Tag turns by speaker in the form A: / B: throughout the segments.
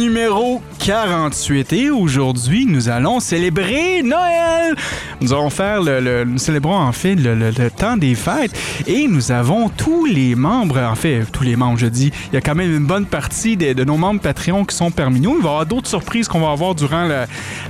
A: Numéro 48. Et aujourd'hui, nous allons célébrer Noël. Nous allons faire le, nous célébrons en fait le, temps des fêtes. Et nous avons tous les membres, en fait, tous les membres, je dis, il y a quand même une bonne partie de, nos membres Patreon qui sont parmi nous. Il va y avoir d'autres surprises qu'on va avoir durant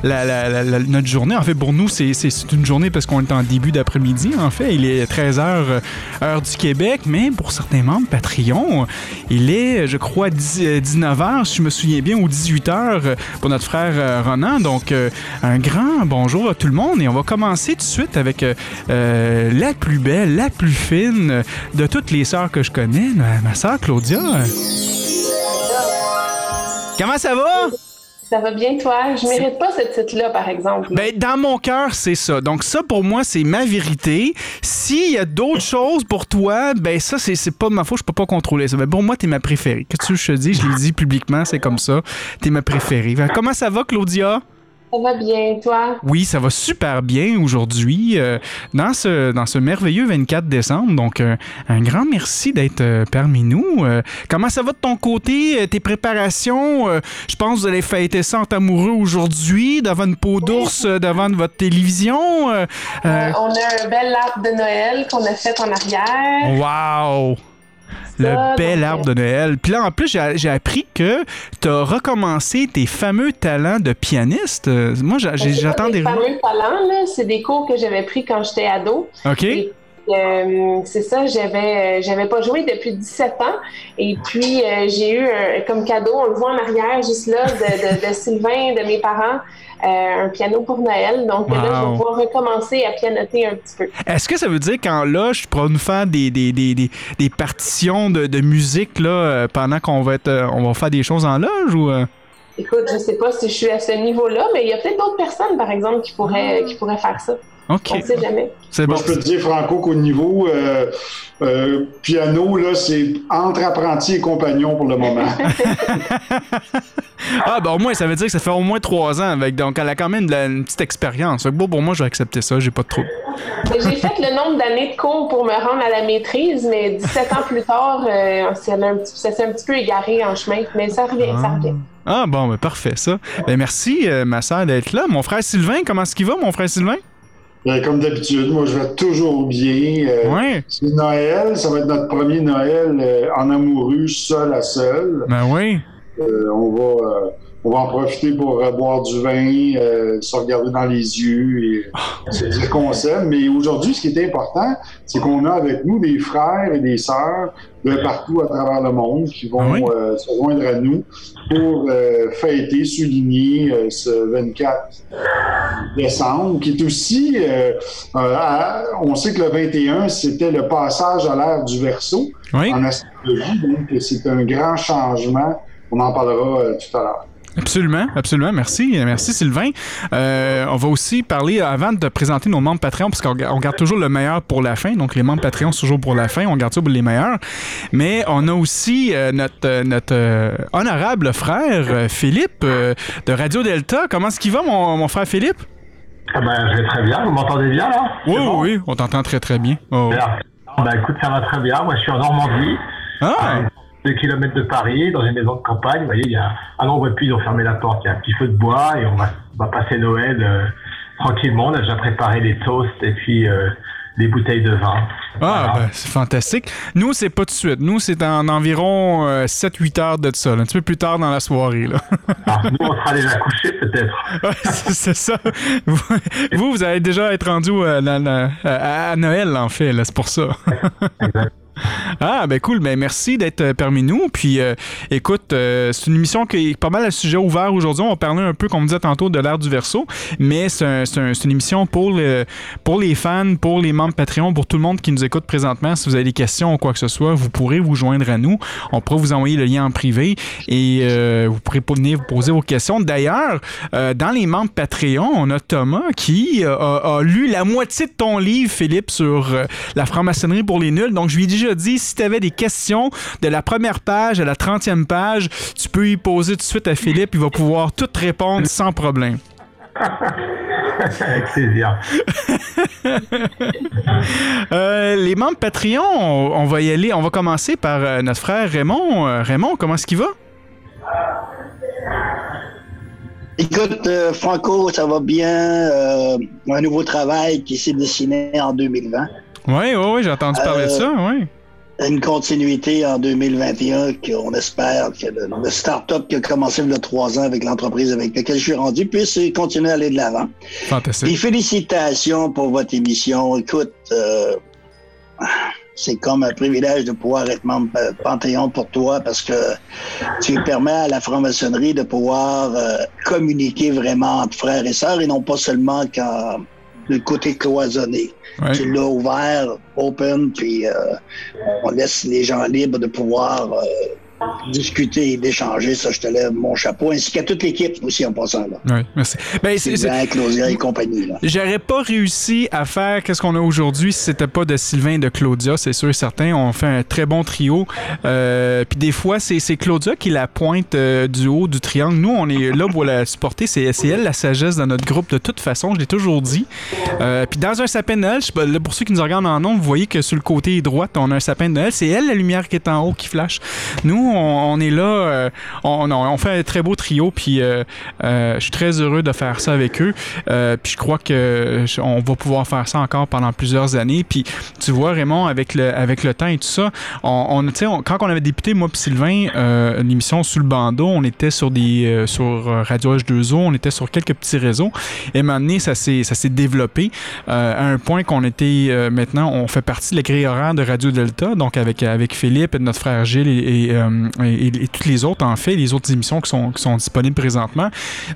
A: notre journée. En fait, pour nous, c'est- une journée parce qu'on est en début d'après-midi. En fait, il est 13h, heure du Québec. Mais pour certains membres Patreon, il est, je crois, 19h, si je me souviens bien, ou 18h pour notre frère euh, Ronan. Donc, euh, un grand bonjour à tout le monde. Et on va commencer tout de suite avec euh, euh, la plus belle, la plus fine de toutes les sœurs que je connais, ma, sœur Claudia. Comment ça va?
B: Ça va bien, toi? Je mérite pas ce titre-là, par exemple.
A: Ben, dans mon cœur, c'est ça. Donc, ça, pour moi, c'est ma vérité. S'il y a d'autres choses pour toi, ben, ça, c'est pas ma faute. Je peux pas contrôler ça. Mais pour moi, t'es ma préférée. Que tu je te dis? Je l'ai dit publiquement, c'est comme ça. T'es ma préférée. Fait, Comment ça va, Claudia?
B: Ça va bien, toi?
A: Oui, ça va super bien aujourd'hui euh, dans, ce, dans ce merveilleux 24 décembre. Donc, euh, un grand merci d'être euh, parmi nous. Comment ça va de ton côté, tes préparations? Je pense que vous allez fêter ça entre amoureux aujourd'hui, devant une peau d'ours, devant votre télévision.
B: On a un bel arbre de Noël qu'on a fait en arrière.
A: Wow! Le bel arbre de Noël. Puis là, en plus, j'ai appris que tu as recommencé tes fameux talents de pianiste. Euh, Moi, j'attends des...
B: fameux talents, là. C'est des cours que j'avais pris quand j'étais ado.
A: OK?
B: Et, euh, c'est ça, j'avais euh, j'avais pas joué depuis 17 ans. Et puis, euh, j'ai eu un- comme cadeau, on le voit en arrière, juste là, de, de- de Sylvain, de mes parents, euh, un piano pour Noël. Donc là, je vais pouvoir recommencer à pianoter un petit peu.
A: Est-ce que ça veut dire qu'en loge, tu pourras nous faire des, des, des, des, des partitions de, de musique là, pendant qu'on va être on va faire des choses en loge ou?
B: Écoute, je sais pas si je suis à ce niveau-là, mais il y a peut-être d'autres personnes, par exemple, qui pourraient, qui pourraient faire ça.
A: OK.
B: On ne sait jamais.
A: C'est bon.
C: Moi, je peux te dire, Franco, qu'au niveau euh, euh, piano, là, c'est entre apprentis et compagnons pour le moment.
A: Ah ben au moins ça veut dire que ça fait au moins trois ans avec donc elle a quand même de la- une petite expérience. Bon pour moi je vais accepter ça, j'ai pas de trouble.
B: Mais J'ai fait le nombre d'années de cours pour me rendre à la maîtrise, mais 17 ans plus tard, euh, ça s'est un, petit- ça s'est un petit peu égaré en chemin. Mais ça revient, ça revient.
A: Ah bon ben parfait ça. Ben merci euh, ma soeur d'être là. Mon frère Sylvain, comment est-ce qu'il va mon frère Sylvain?
C: Euh, comme d'habitude, moi, je vais toujours bien. Euh,
A: Ouais.
C: C'est Noël, ça va être notre premier Noël euh, en amoureux, seul à seul.
A: Ben oui.
C: Euh, on, va, on va en profiter pour euh, boire du vin, euh, se regarder dans les yeux et se dire qu'on s'aime. Mais aujourd'hui, ce qui est important, c'est qu'on a avec nous des frères et des sœurs de partout à travers le monde qui vont
A: Ah oui?
C: euh, se joindre à nous pour euh, fêter, souligner euh, ce 24 décembre, qui est aussi, à- on sait que le 21, c'était le passage à l'ère du verso
A: Oui.
C: en astrologie, donc c'est un grand changement. On en parlera tout à l'heure.
A: Absolument, absolument. Merci, merci Sylvain. Euh, on va aussi parler, avant de présenter nos membres Patreon, parce qu'on ga- on garde toujours le meilleur pour la fin. Donc, les membres Patreon, c'est toujours pour la fin. On garde ça pour les meilleurs. Mais on a aussi euh, notre, euh, notre euh, honorable frère Philippe de Radio Delta. Comment est-ce qu'il va, mon, mon frère Philippe?
D: Ah ben, je vais très bien. Vous m'entendez bien, là?
A: Oui, oui,
D: bon?
A: oui. On t'entend très, très bien. Oh.
D: Bien. Ah, Ben, écoute, ça va très bien. Moi, je suis en Normandie,
A: Ah!
D: À deux kilomètres de Paris, dans une maison de campagne. Vous voyez, il y a un nombre puis ils ont fermé la porte. Il y a un petit feu de bois et on va, on va passer Noël euh, tranquillement. On a déjà préparé les toasts et puis euh, des bouteilles de vin.
A: Ah, ben, c'est fantastique. Nous, c'est pas tout de suite. Nous, c'est en environ 7-8 heures de ça, là, un petit peu plus tard dans la soirée. Là.
D: Alors, nous, on sera déjà couchés peut-être.
A: Ouais, c'est ça. Vous, vous, allez déjà être rendu euh, à, à Noël, en fait, là, c'est pour ça.
D: Exact.
A: Ah, ben cool. Ben merci d'être euh, parmi nous. Puis, euh, écoute, euh, c'est une émission qui est pas mal à sujet ouvert aujourd'hui. On parler un peu, comme on disait tantôt, de l'ère du verso. Mais c'est un- c'est un- c'est une émission pour, le- pour les fans, pour les membres Patreon, pour tout le monde qui nous écoute présentement. Si vous avez des questions ou quoi que ce soit, vous pourrez vous joindre à nous. On pourra vous envoyer le lien en privé et vous pourrez venir vous poser vos questions. D'ailleurs, dans les membres Patreon, on a Thomas qui a, lu la moitié de ton livre, Philippe, sur la franc-maçonnerie pour les nuls. Donc, je lui ai déjà dit, si tu avais des questions de la première page à la 30e page, tu peux y poser tout de suite à Philippe. Il va pouvoir tout répondre sans problème.
D: Avec plaisir.
A: Euh, les membres Patreon, on, on va y aller. On va commencer par euh, notre frère Raymond. Euh, Raymond, comment est-ce qu'il va?
E: Écoute, euh, Franco, ça va bien. euh, un nouveau travail qui s'est dessiné en 2020.
A: Oui, oui, oui, j'ai entendu parler de ça, oui.
E: Une continuité en 2021 qu'on espère que le, le start-up qui a commencé il y a trois ans avec l'entreprise avec laquelle je suis rendu puisse continuer à aller de l'avant. Et
A: Fantastique.
E: félicitations pour votre émission. Écoute, euh, c'est comme un privilège de pouvoir être membre Panthéon pour toi parce que tu permets à la franc-maçonnerie de pouvoir euh, communiquer vraiment entre frères et sœurs et non pas seulement quand le côté cloisonné.
A: Ouais.
E: Tu l'as ouvert, open, puis euh, on laisse les gens libres de pouvoir euh, discuter et d'échanger. Ça, je te lève mon chapeau, ainsi qu'à toute l'équipe aussi en passant. Là.
A: Oui, merci. Ben, c'est-
E: Claudia et compagnie. Là.
A: J'aurais pas réussi à faire qu'est-ce qu'on a aujourd'hui si c'était pas de Sylvain et de Claudia, c'est sûr et certain. On fait un très bon trio. Euh, Puis des fois, c'est c'est Claudia qui la pointe euh, du haut du triangle. Nous, on est là pour la supporter. C'est c'est elle la sagesse dans notre groupe de toute façon. Je l'ai toujours dit. Euh, Puis dans un sapin de Noël, là, pour ceux qui nous regardent en nom, vous voyez que sur le côté droit, on a un sapin de Noël. C'est elle la lumière qui est en haut qui flash. Nous, on, est là. euh, on, fait un très beau trio. Puis euh, euh, je suis très heureux de faire ça avec eux. Puis je crois que on va pouvoir faire ça encore pendant plusieurs années. Puis tu vois, Raymond, avec le, avec le temps et tout ça, on, on, quand on avait débuté, moi puis Sylvain, une émission sous le bandeau, on était sur des sur Radio H2O, on était sur quelques petits réseaux. Et maintenant, ça s'est développé à un point qu'on était maintenant, on fait partie de la grille horaire de Radio Delta, donc avec avec Philippe et notre frère Gilles et, et, et- et toutes les autres en fait, les autres émissions qui sont qui sont disponibles présentement.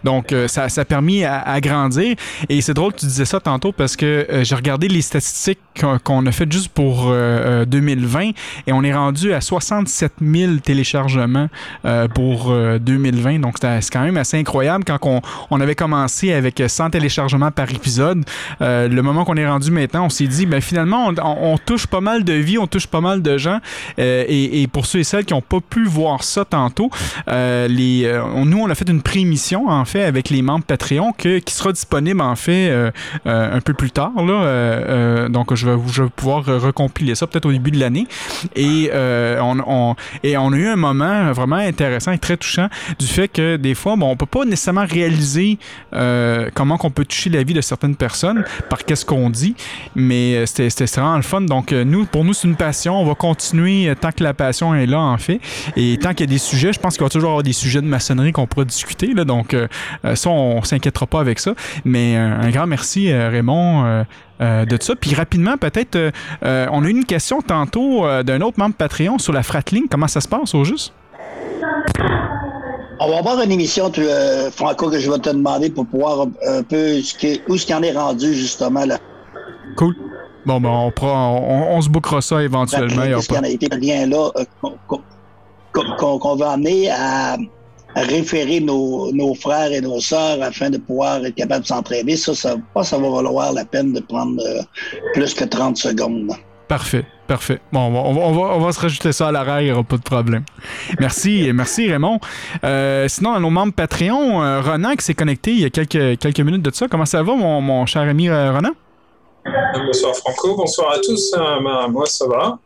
A: Donc euh, ça, ça a permis à, grandir. Et c'est drôle tu disais ça tantôt parce que euh, j'ai regardé les statistiques qu'on a faites juste pour euh, euh, 2020 et on est rendu à 67 000 téléchargements euh, pour euh, 2020. Donc c'est quand même assez incroyable quand on, on avait commencé avec 100 téléchargements par épisode. Euh, le moment qu'on est rendu maintenant, on s'est dit, ben finalement, on, touche pas mal de vies, on touche pas mal de gens. Euh, et, et pour ceux et celles qui n'ont pas voir ça tantôt, euh, les, euh, nous, on a fait une pré-émission, en fait, avec les membres Patreon, que, qui sera disponible, en fait, euh, un peu plus tard. Là, donc, je vais, pouvoir recompiler ça peut-être au début de l'année. Et, on, et on a eu un moment vraiment intéressant et très touchant du fait que des fois, bon, on peut pas nécessairement réaliser comment qu'on peut toucher la vie de certaines personnes par qu'est-ce qu'on dit, mais c'était vraiment le fun. Donc, nous, pour nous, c'est une passion. On va continuer tant que la passion est là, en fait. Et tant qu'il y a des sujets, je pense qu'il va toujours avoir des sujets de maçonnerie qu'on pourra discuter. Là, donc, euh, euh, ça, on s'inquiétera pas avec ça. Mais euh, un grand merci, euh, Raymond. euh, de ça. Puis rapidement, peut-être, euh, euh, on a eu une question tantôt d'un autre membre Patreon sur la Fratling. Comment ça se passe au juste?
E: On va avoir une émission, tu, Franco, que je vais te demander pour pouvoir un peu ce qui- où ce qui en est rendu, justement, là.
A: Cool. Bon, ben, on, prend, on, on se bookera ça éventuellement. y
E: en a été bien là qu'on- va amener à, à référer nos, nos frères et nos sœurs afin de pouvoir être capable de s'entraider. Ça, ça, pas, ça va valoir la peine de prendre euh, plus que 30 secondes.
A: Parfait, parfait. Bon, on va, on va, on va- on va se rajouter ça à l'arrière, il n'y aura pas de problème. Merci, merci Raymond. Euh, sinon, à nos membres Patreon, euh, Ronan qui s'est connecté il y a quelques, quelques minutes de ça. Comment ça va, mon, mon cher ami euh, Ronan?
F: Bonsoir Franco, bonsoir à tous. Euh, bah, moi ça va.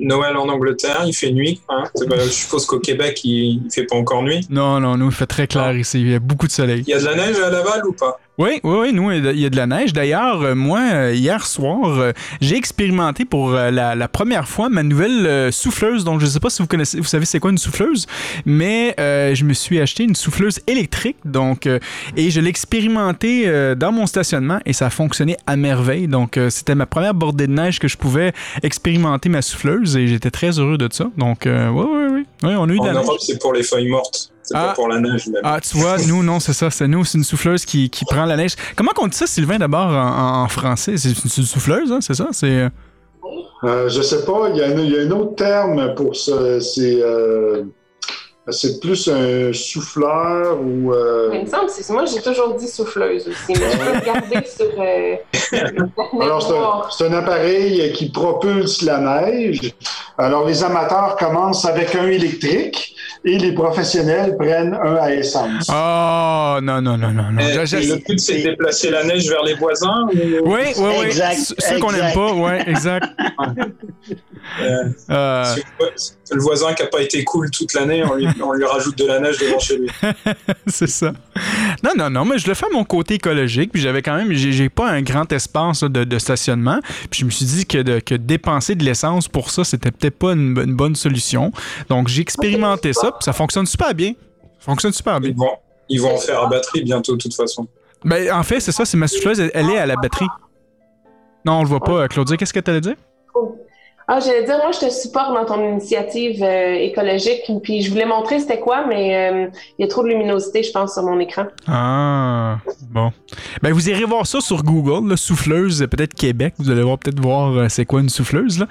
F: Noël en Angleterre, il fait nuit. hein. Pas- je suppose qu'au Québec il, il fait pas encore nuit.
A: Non, non, nous, il fait très clair ici. Il y a beaucoup de soleil.
F: Il y a de la neige à Laval ou pas?
A: Oui, oui, oui, nous, il y a de la neige. D'ailleurs, euh, moi, euh, hier soir, euh, j'ai expérimenté pour la, la première fois ma nouvelle souffleuse. Donc, je ne sais pas si vous connaissez, vous savez c'est quoi une souffleuse, mais euh, je me suis acheté une souffleuse électrique. Donc, euh, et je l'ai expérimenté euh, dans mon stationnement et ça a fonctionné à merveille. Donc, c'était ma première bordée de neige que je pouvais expérimenter ma souffleuse et j'étais très heureux de ça. Donc, oui, oui, oui. Oui, on a eu de
F: En
A: la neige.
F: Europe, c'est pour les feuilles mortes. C'est
A: Ah.
F: pas pour la neige même.
A: Ah, tu vois, nous, non, c'est ça. C'est nous, c'est une souffleuse qui, qui prend la neige. Comment on dit ça, Sylvain, d'abord, en, en français? C'est une souffleuse, hein, c'est ça? C'est...
C: Euh, je sais pas, il y, a un, il y a un autre terme pour ça. C'est euh, c'est plus un souffleur ou. euh,
B: il me semble que c'est moi, j'ai toujours dit souffleuse aussi, mais je peux regarder sur euh,
C: Alors, c'est un,
B: noir.
C: c'est un appareil qui propulse la neige. Alors, les amateurs commencent avec un électrique et les professionnels prennent un à essence.
A: Oh, non, non, non, non, Je-
F: le but, c'est de déplacer la neige vers les voisins ou-
A: Oui, oui, oui.
E: Exact,
A: Ceux qu'on n'aime pas, ouais, exact.
F: Euh,
A: Euh,
F: le voisin qui n'a pas été cool toute l'année, on lui rajoute de la neige devant chez lui.
A: c'est ça. Non, non, non, mais je le fais à mon côté écologique. Puis j'avais quand même, j'ai pas un grand espace là, de, de stationnement. Puis je me suis dit que, de- que dépenser de l'essence pour ça, c'était peut-être pas une, une bonne solution. Donc j'ai expérimenté ça, puis ça fonctionne super bien. Ça fonctionne super bien.
F: Ils vont, ils vont en faire à batterie bientôt, de toute façon.
A: Ben, en fait, c'est ça, c'est ma souffleuse, elle, elle est à la batterie. Non, on le voit pas. Claudia, qu'est-ce que t'allais dire?
B: Ah, j'allais dire, moi, je te supporte dans ton initiative euh, écologique, puis je voulais montrer c'était quoi, mais euh, il y a trop de luminosité, je pense, sur mon écran.
A: Ah, bon. Ben, vous irez voir ça sur Google, là, souffleuse, peut-être Québec. Vous allez voir peut-être voir euh, c'est quoi une souffleuse, là.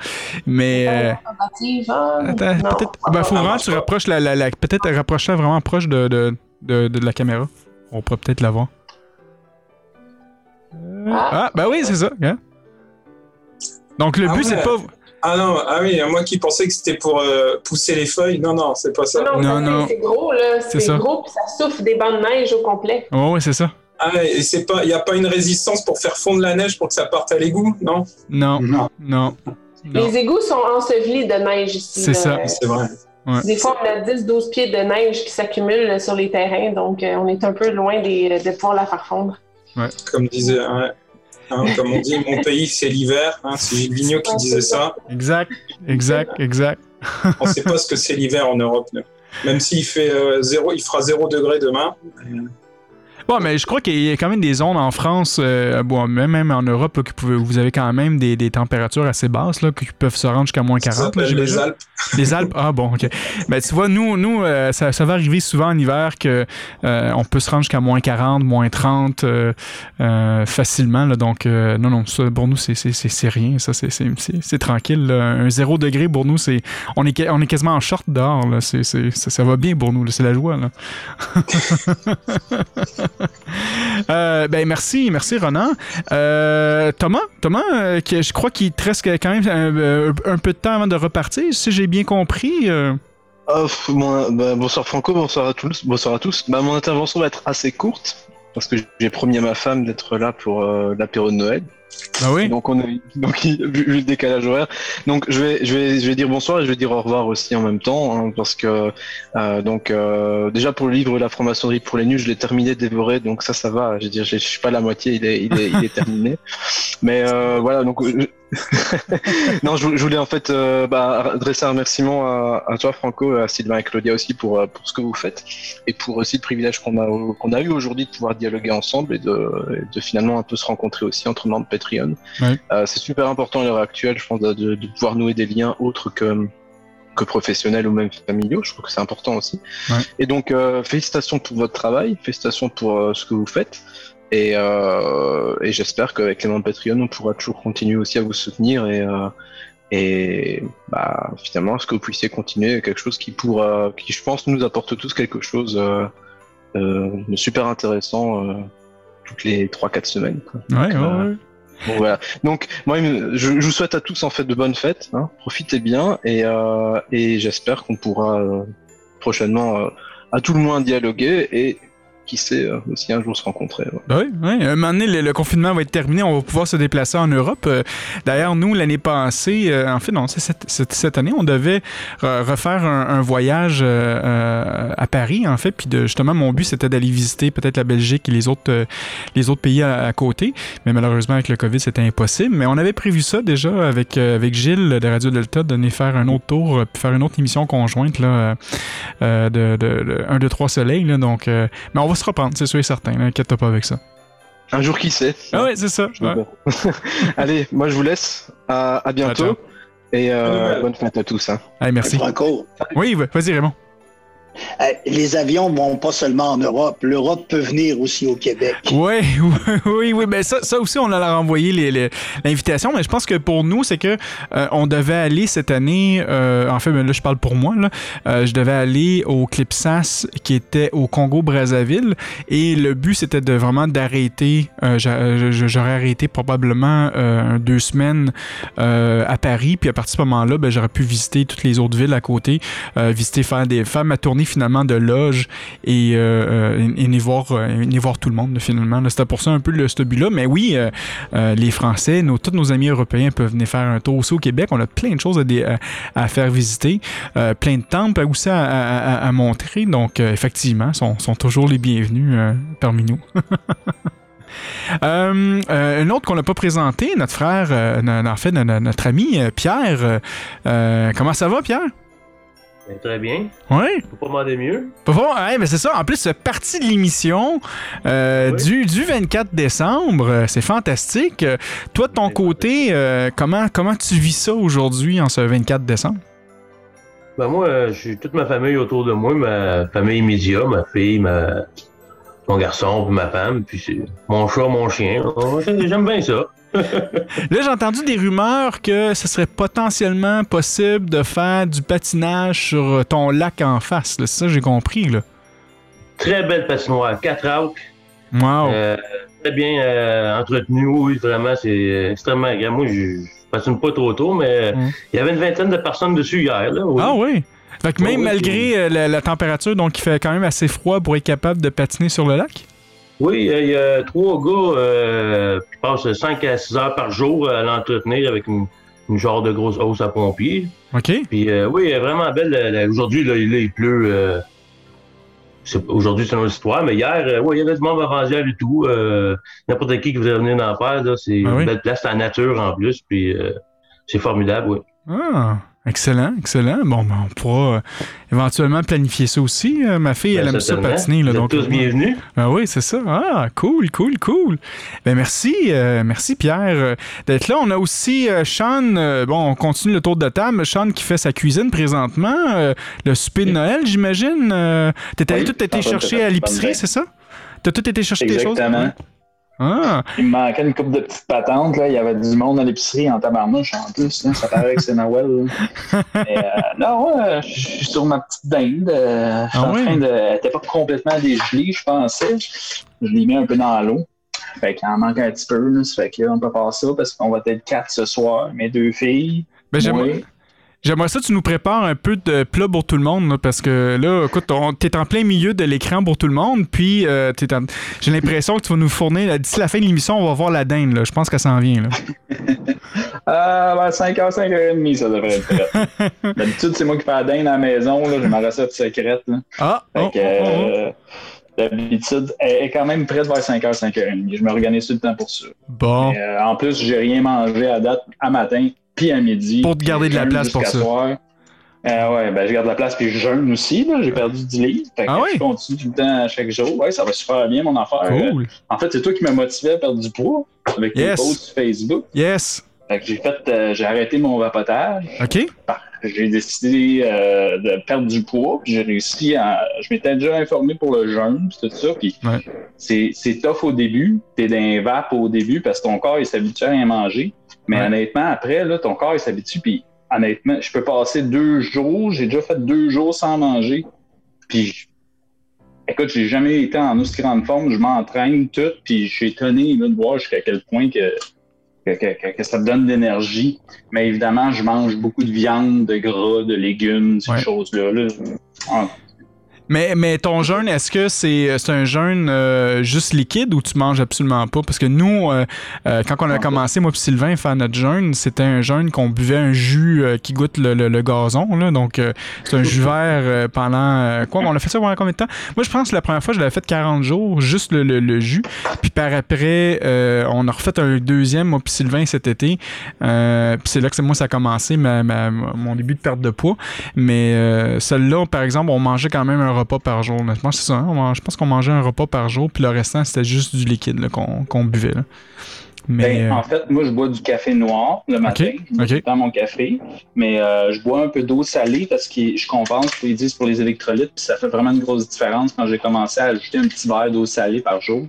A: Mais. euh,
B: ah,
A: attends,
B: non.
A: peut-être. Ben, faut vraiment que tu rapproches la. la, la- peut-être rapprocher vraiment proche de, de, de, de la caméra. On pourrait peut-être la voir. Euh,
B: Ah.
A: Ah, ben oui, c'est ça. hein. Donc, le
F: Ah
A: but, c'est pas.
F: Ah non, ah oui, moi qui pensais que c'était pour euh, pousser les feuilles. Non, non, c'est pas ça.
B: Non,
A: Non, non.
B: c'est- gros, là.
A: C'est
B: gros, puis ça souffle des bancs de neige au complet.
A: Oh, oui, c'est ça.
F: Ah, et c'est pas, il n'y a pas une résistance pour faire fondre la neige pour que ça parte à l'égout, non?
A: Non,
C: Non.
A: non. Non.
B: Les égouts sont ensevelis de neige ici.
A: C'est ça.
F: C'est vrai.
B: Des fois, on a 10-12 pieds de neige qui s'accumulent euh, sur les terrains, donc euh, on est un peu loin des- de pouvoir la faire fondre.
F: Comme disait, ouais. Hein, comme on dit, mon pays c'est l'hiver. Hein, c'est Gilles Vigneault qui disait ça.
A: Exact, exact, exact.
F: On sait pas ce que c'est l'hiver en Europe. Même s'il fait euh, zéro, il fera 0 degré demain.
A: Bon, mais je crois qu'il y a quand même des zones en France, euh, bon, même, en Europe, là, que vous, avez quand même des, des températures assez basses là, qui peuvent se rendre jusqu'à moins
F: Ça
A: 40. là,
F: s'appelle les. Alpes.
A: Les Alpes, ah bon, ok. Ben, tu vois, nous, nous euh, ça, ça va arriver souvent en hiver que euh, on peut se rendre jusqu'à moins 40, moins 30 euh, facilement. Là, donc, non, non, ça, pour nous, c'est, rien. Ça, c'est, tranquille. là. Un zéro degré pour nous, c'est on est, on est quasiment en short dehors. Là. Ça, ça va bien pour nous. C'est la joie. Là. Euh, ben merci, merci Ronan. Euh, Thomas, Thomas, euh, je crois qu'il te reste quand même un, peu de temps avant de repartir, si j'ai bien compris.
G: Ah, bah, bonsoir Franco, bonsoir à tous. Bonsoir à tous. Bah, mon intervention va être assez courte parce que j'ai promis à ma femme d'être là pour l'apéro de Noël.
A: Ben oui.
G: Donc on il- vu, le décalage horaire. Donc je vais je vais je vais dire bonsoir et je vais dire au revoir aussi en même temps hein, parce que euh, donc euh, déjà pour le livre La franc-maçonnerie pour les nuls, je l'ai terminé dévoré donc ça ça va. Je veux dire je, je suis pas à la moitié, il est il est, terminé. Mais euh, voilà donc euh, non je, vou- je voulais en fait euh, bah, adresser un remerciement à, toi Franco, à Sylvain et Claudia aussi pour pour ce que vous faites et pour aussi le privilège qu'on a qu'on a eu aujourd'hui de pouvoir dialoguer ensemble et de, et de finalement un peu se rencontrer aussi entre membres Euh, c'est super important à l'heure actuelle, je pense, de, pouvoir nouer des liens autres que que professionnels ou même familiaux. Je trouve que c'est important aussi.
A: Ouais.
G: Et donc, euh, félicitations pour votre travail, félicitations pour euh, ce que vous faites. Et, euh, et j'espère qu'avec les membres Patreon, on pourra toujours continuer aussi à vous soutenir et, euh, et bah, finalement, à ce que vous puissiez continuer quelque chose qui pourra, qui je pense nous apporte tous quelque chose euh, euh, de super intéressant euh, toutes les 3-4 semaines. quoi.
A: Ouais,
G: Donc,
A: ouais,
G: euh,
A: ouais.
G: Donc, moi, je vous souhaite à tous en fait de bonnes fêtes. hein. Profitez bien et, euh, et j'espère qu'on pourra euh, prochainement, euh, à tout le moins, dialoguer et qui sait euh, aussi un jour se rencontrer. ouais.
A: Oui, oui. Un moment donné, le, confinement va être terminé. On va pouvoir se déplacer en Europe. Euh, D'ailleurs, nous, l'année passée, euh, en fait, non, cette, cette- année, on devait re- refaire un, voyage euh, euh, à Paris, en fait. Puis justement, mon but, c'était d'aller visiter peut-être la Belgique et les autres, euh, les autres pays à, côté. Mais malheureusement, avec le COVID, c'était impossible. Mais on avait prévu ça déjà avec, euh, avec Gilles de Radio Delta, de venir faire un autre tour, euh, puis faire une autre émission conjointe là, euh, euh, de, de, de 1, 2, 3 Soleil. Euh, mais on va se reprendre, c'est sûr et certain. là, Inquiète-toi pas avec ça.
G: Un jour qui sait?
A: Ah ouais, c'est ça. ouais.
G: Allez, moi je vous laisse. À, à bientôt. Et euh,
F: Bonne
G: fête à tous. Hein.
A: Allez, merci. Oui, vas-y, Raymond.
E: Euh, les avions vont pas seulement en Europe. L'Europe peut venir aussi au Québec.
A: Oui, oui, oui. Ben ça, ça aussi, on a renvoyé l'invitation, mais je pense que pour nous, c'est que euh, on devait aller cette année. euh, en fait, ben là, je parle pour moi. Là, je devais aller au Clipsas qui était au Congo-Brazzaville, et le but c'était de vraiment d'arrêter. J'aurais arrêté probablement deux semaines à Paris, puis à partir de ce moment-là, ben, j'aurais pu visiter toutes les autres villes à côté, visiter, faire des, faire ma tournée finalement de loge et, euh, euh, voir, euh, voir tout le monde finalement. C'était pour ça un peu le, ce but-là. Mais oui, euh, les Français, nos, tous nos amis européens peuvent venir faire un tour aussi au Québec. On a plein de choses à, faire visiter, plein de temples aussi à, à- montrer. Donc effectivement, sont, sont toujours les bienvenus parmi nous. Euh, euh, un autre qu'on n'a pas présenté, notre frère, en fait, no- no- notre ami Pierre. Comment ça va, Pierre?
H: Ben, très bien.
A: Oui.
H: Faut pas demander mieux.
A: Pas ouais, mais c'est ça. En plus, c'est partie de l'émission euh,
H: Oui.
A: du, du 24 décembre. Euh, C'est fantastique. Toi, de ton côté, euh, comment, comment tu vis ça aujourd'hui en ce 24 décembre?
H: Ben moi, j'ai toute ma famille autour de moi, ma famille immédiate, ma fille, ma... mon garçon, puis ma femme, puis mon chat, mon chien. Oh, J'aime bien ça.
A: Là, j'ai entendu des rumeurs que ce serait potentiellement possible de faire du patinage sur ton lac en face. C'est ça que j'ai compris. Là.
H: Très belle patinoire, 4 acres,
A: Wow.
H: euh, très bien euh, entretenu. Oui, vraiment, c'est extrêmement agréable. Moi, je patine pas trop tôt, mais
A: Mm.
H: il y avait une vingtaine de personnes dessus hier. Là, oui.
A: Ah oui. Fait que
H: Oui,
A: même
H: oui,
A: malgré euh, la, la température, donc il fait quand même assez froid pour être capable de patiner sur le lac?
H: Oui, il y a trois gars euh, qui passent 5 à 6 heures par jour à l'entretenir avec une, une genre de grosse hausse à pompier.
A: OK.
H: Puis euh, oui, vraiment belle. la- la- Aujourd'hui, là, il, pleut. euh, c'est- Aujourd'hui, c'est une autre histoire, mais hier, euh, ouais, il y avait du monde varandière et tout. euh, N'importe qui qui voudrait venir en faire, c'est
A: Ah oui?
H: une belle place en nature en plus. Puis euh, c'est formidable, oui.
A: Ah, excellent, excellent. Bon, ben, on pourra euh, éventuellement planifier ça aussi. Euh, ma fille, elle
H: Ben,
A: aime ça patiner. Là,
H: Vous êtes
A: donc,
H: tous
A: euh,
H: bienvenus.
A: Ah oui, c'est ça. Ah, cool, cool, cool. Ben merci, merci Pierre d'être là. On a aussi Sean. bon, on continue le tour de table. Sean qui fait sa cuisine présentement. le souper de Noël, j'imagine. T'es allé
I: Oui,
A: tout été chercher à l'épicerie, c'est ça? T'as tout été chercher des choses?
I: Exactement.
A: Ah,
I: Il me manquait une coupe de petites patentes. Là. Il y avait du monde à l'épicerie en tabarnouche en plus. là. Ça paraît que c'est Noël. Mais, euh, non, je suis sur ma petite dinde. euh, je suis
A: Ah
I: en train de. Elle n'était pas complètement dégelée, je pensais. Je l'ai mis un peu dans l'eau. Fait qu'il en manque un petit peu. Là. Ça fait que là, on peut pas ça parce qu'on va être quatre ce soir. Mes deux filles.
A: ben j'aimerais.
I: moi.
A: J'aimerais ça que tu nous prépares un peu de plat pour tout le monde, là, parce que là, écoute, t'es en plein milieu de l'écran pour tout le monde, puis euh, en- j'ai l'impression que tu vas nous fournir, d'ici la fin de l'émission, on va voir la dinde, là. je pense qu'elle s'en vient. Là.
I: Ah, ben 5h, 5h30, ça devrait être prêt. D'habitude, c'est moi qui fais la dinde à la maison. J'ai ma recette secrète. Là.
A: Ah, oh, oh, oh, oh.
I: euh, d'habitude, elle est quand même prête vers 5h, 5h30. Je m'organise tout le temps pour ça.
A: Bon.
I: Mais, euh, en plus, j'ai rien mangé à date à matin puis à midi.
A: Pour te garder de la place pour ça.
I: soir. Euh, ouais, ben je garde la place puis je jeûne aussi. là. J'ai perdu 10 livres. Fait que
A: Ah ouais?
I: Je continue tout le temps à chaque jour. Ouais, ça va super bien mon affaire.
A: Cool.
I: En fait, c'est toi qui m'as motivé à perdre du poids avec tes
A: Yes.
I: posts sur Facebook.
A: Yes.
I: Fait que j'ai fait, euh, j'ai arrêté mon vapotage.
A: OK.
I: J'ai décidé euh, de perdre du poids, puis j'ai réussi à. Je m'étais déjà informé pour le jeûne, puis tout ça, puis
A: Ouais.
I: c'est, c'est tough au début. T'es d'un vape au début parce que ton corps il s'habitue à rien manger. Mais
A: Ouais.
I: honnêtement, après, là, ton corps il s'habitue, puis honnêtement, je peux passer deux jours, j'ai déjà fait deux jours sans manger. Puis je- écoute, j'ai jamais été en aussi grande forme, je m'entraîne tout, puis je suis étonné là, de voir jusqu'à quel point que, que, que- que ça me donne de l'énergie. Mais évidemment, je mange beaucoup de viande, de gras, de légumes, ces
A: Ouais.
I: choses-là. là.
A: Mais, mais ton jeûne, est-ce que c'est c'est un jeûne euh, juste liquide ou tu manges absolument pas? Parce que nous, euh, euh, quand on a commencé, moi et Sylvain, faire notre jeûne, c'était un jeûne qu'on buvait un jus euh, qui goûte le, le- le gazon. Là, donc, euh, c'est un jus vert euh, pendant... euh, quoi, on a fait ça pendant combien de temps? Moi, je pense que la première fois, je l'avais fait 40 jours, juste le, le- jus. Puis par après, euh, on a refait un deuxième, moi puis Sylvain, cet été. Euh, puis c'est là que c'est- moi, ça a commencé, ma, ma- mon début de perte de poids. Mais euh, celle-là, par exemple, on mangeait quand même un repas par jour. Honnêtement, c'est ça. hein, je pense qu'on mangeait un repas par jour, puis le restant, c'était juste du liquide qu'on buvait. là. Mais,
I: Ben,
A: euh,
I: En fait, moi, je bois du café noir le matin. Je temps mon café. Mais euh, je bois un peu d'eau salée parce que je compense, ils disent, pour les électrolytes. Puis ça fait vraiment une grosse différence quand j'ai commencé à ajouter un petit verre d'eau salée par jour.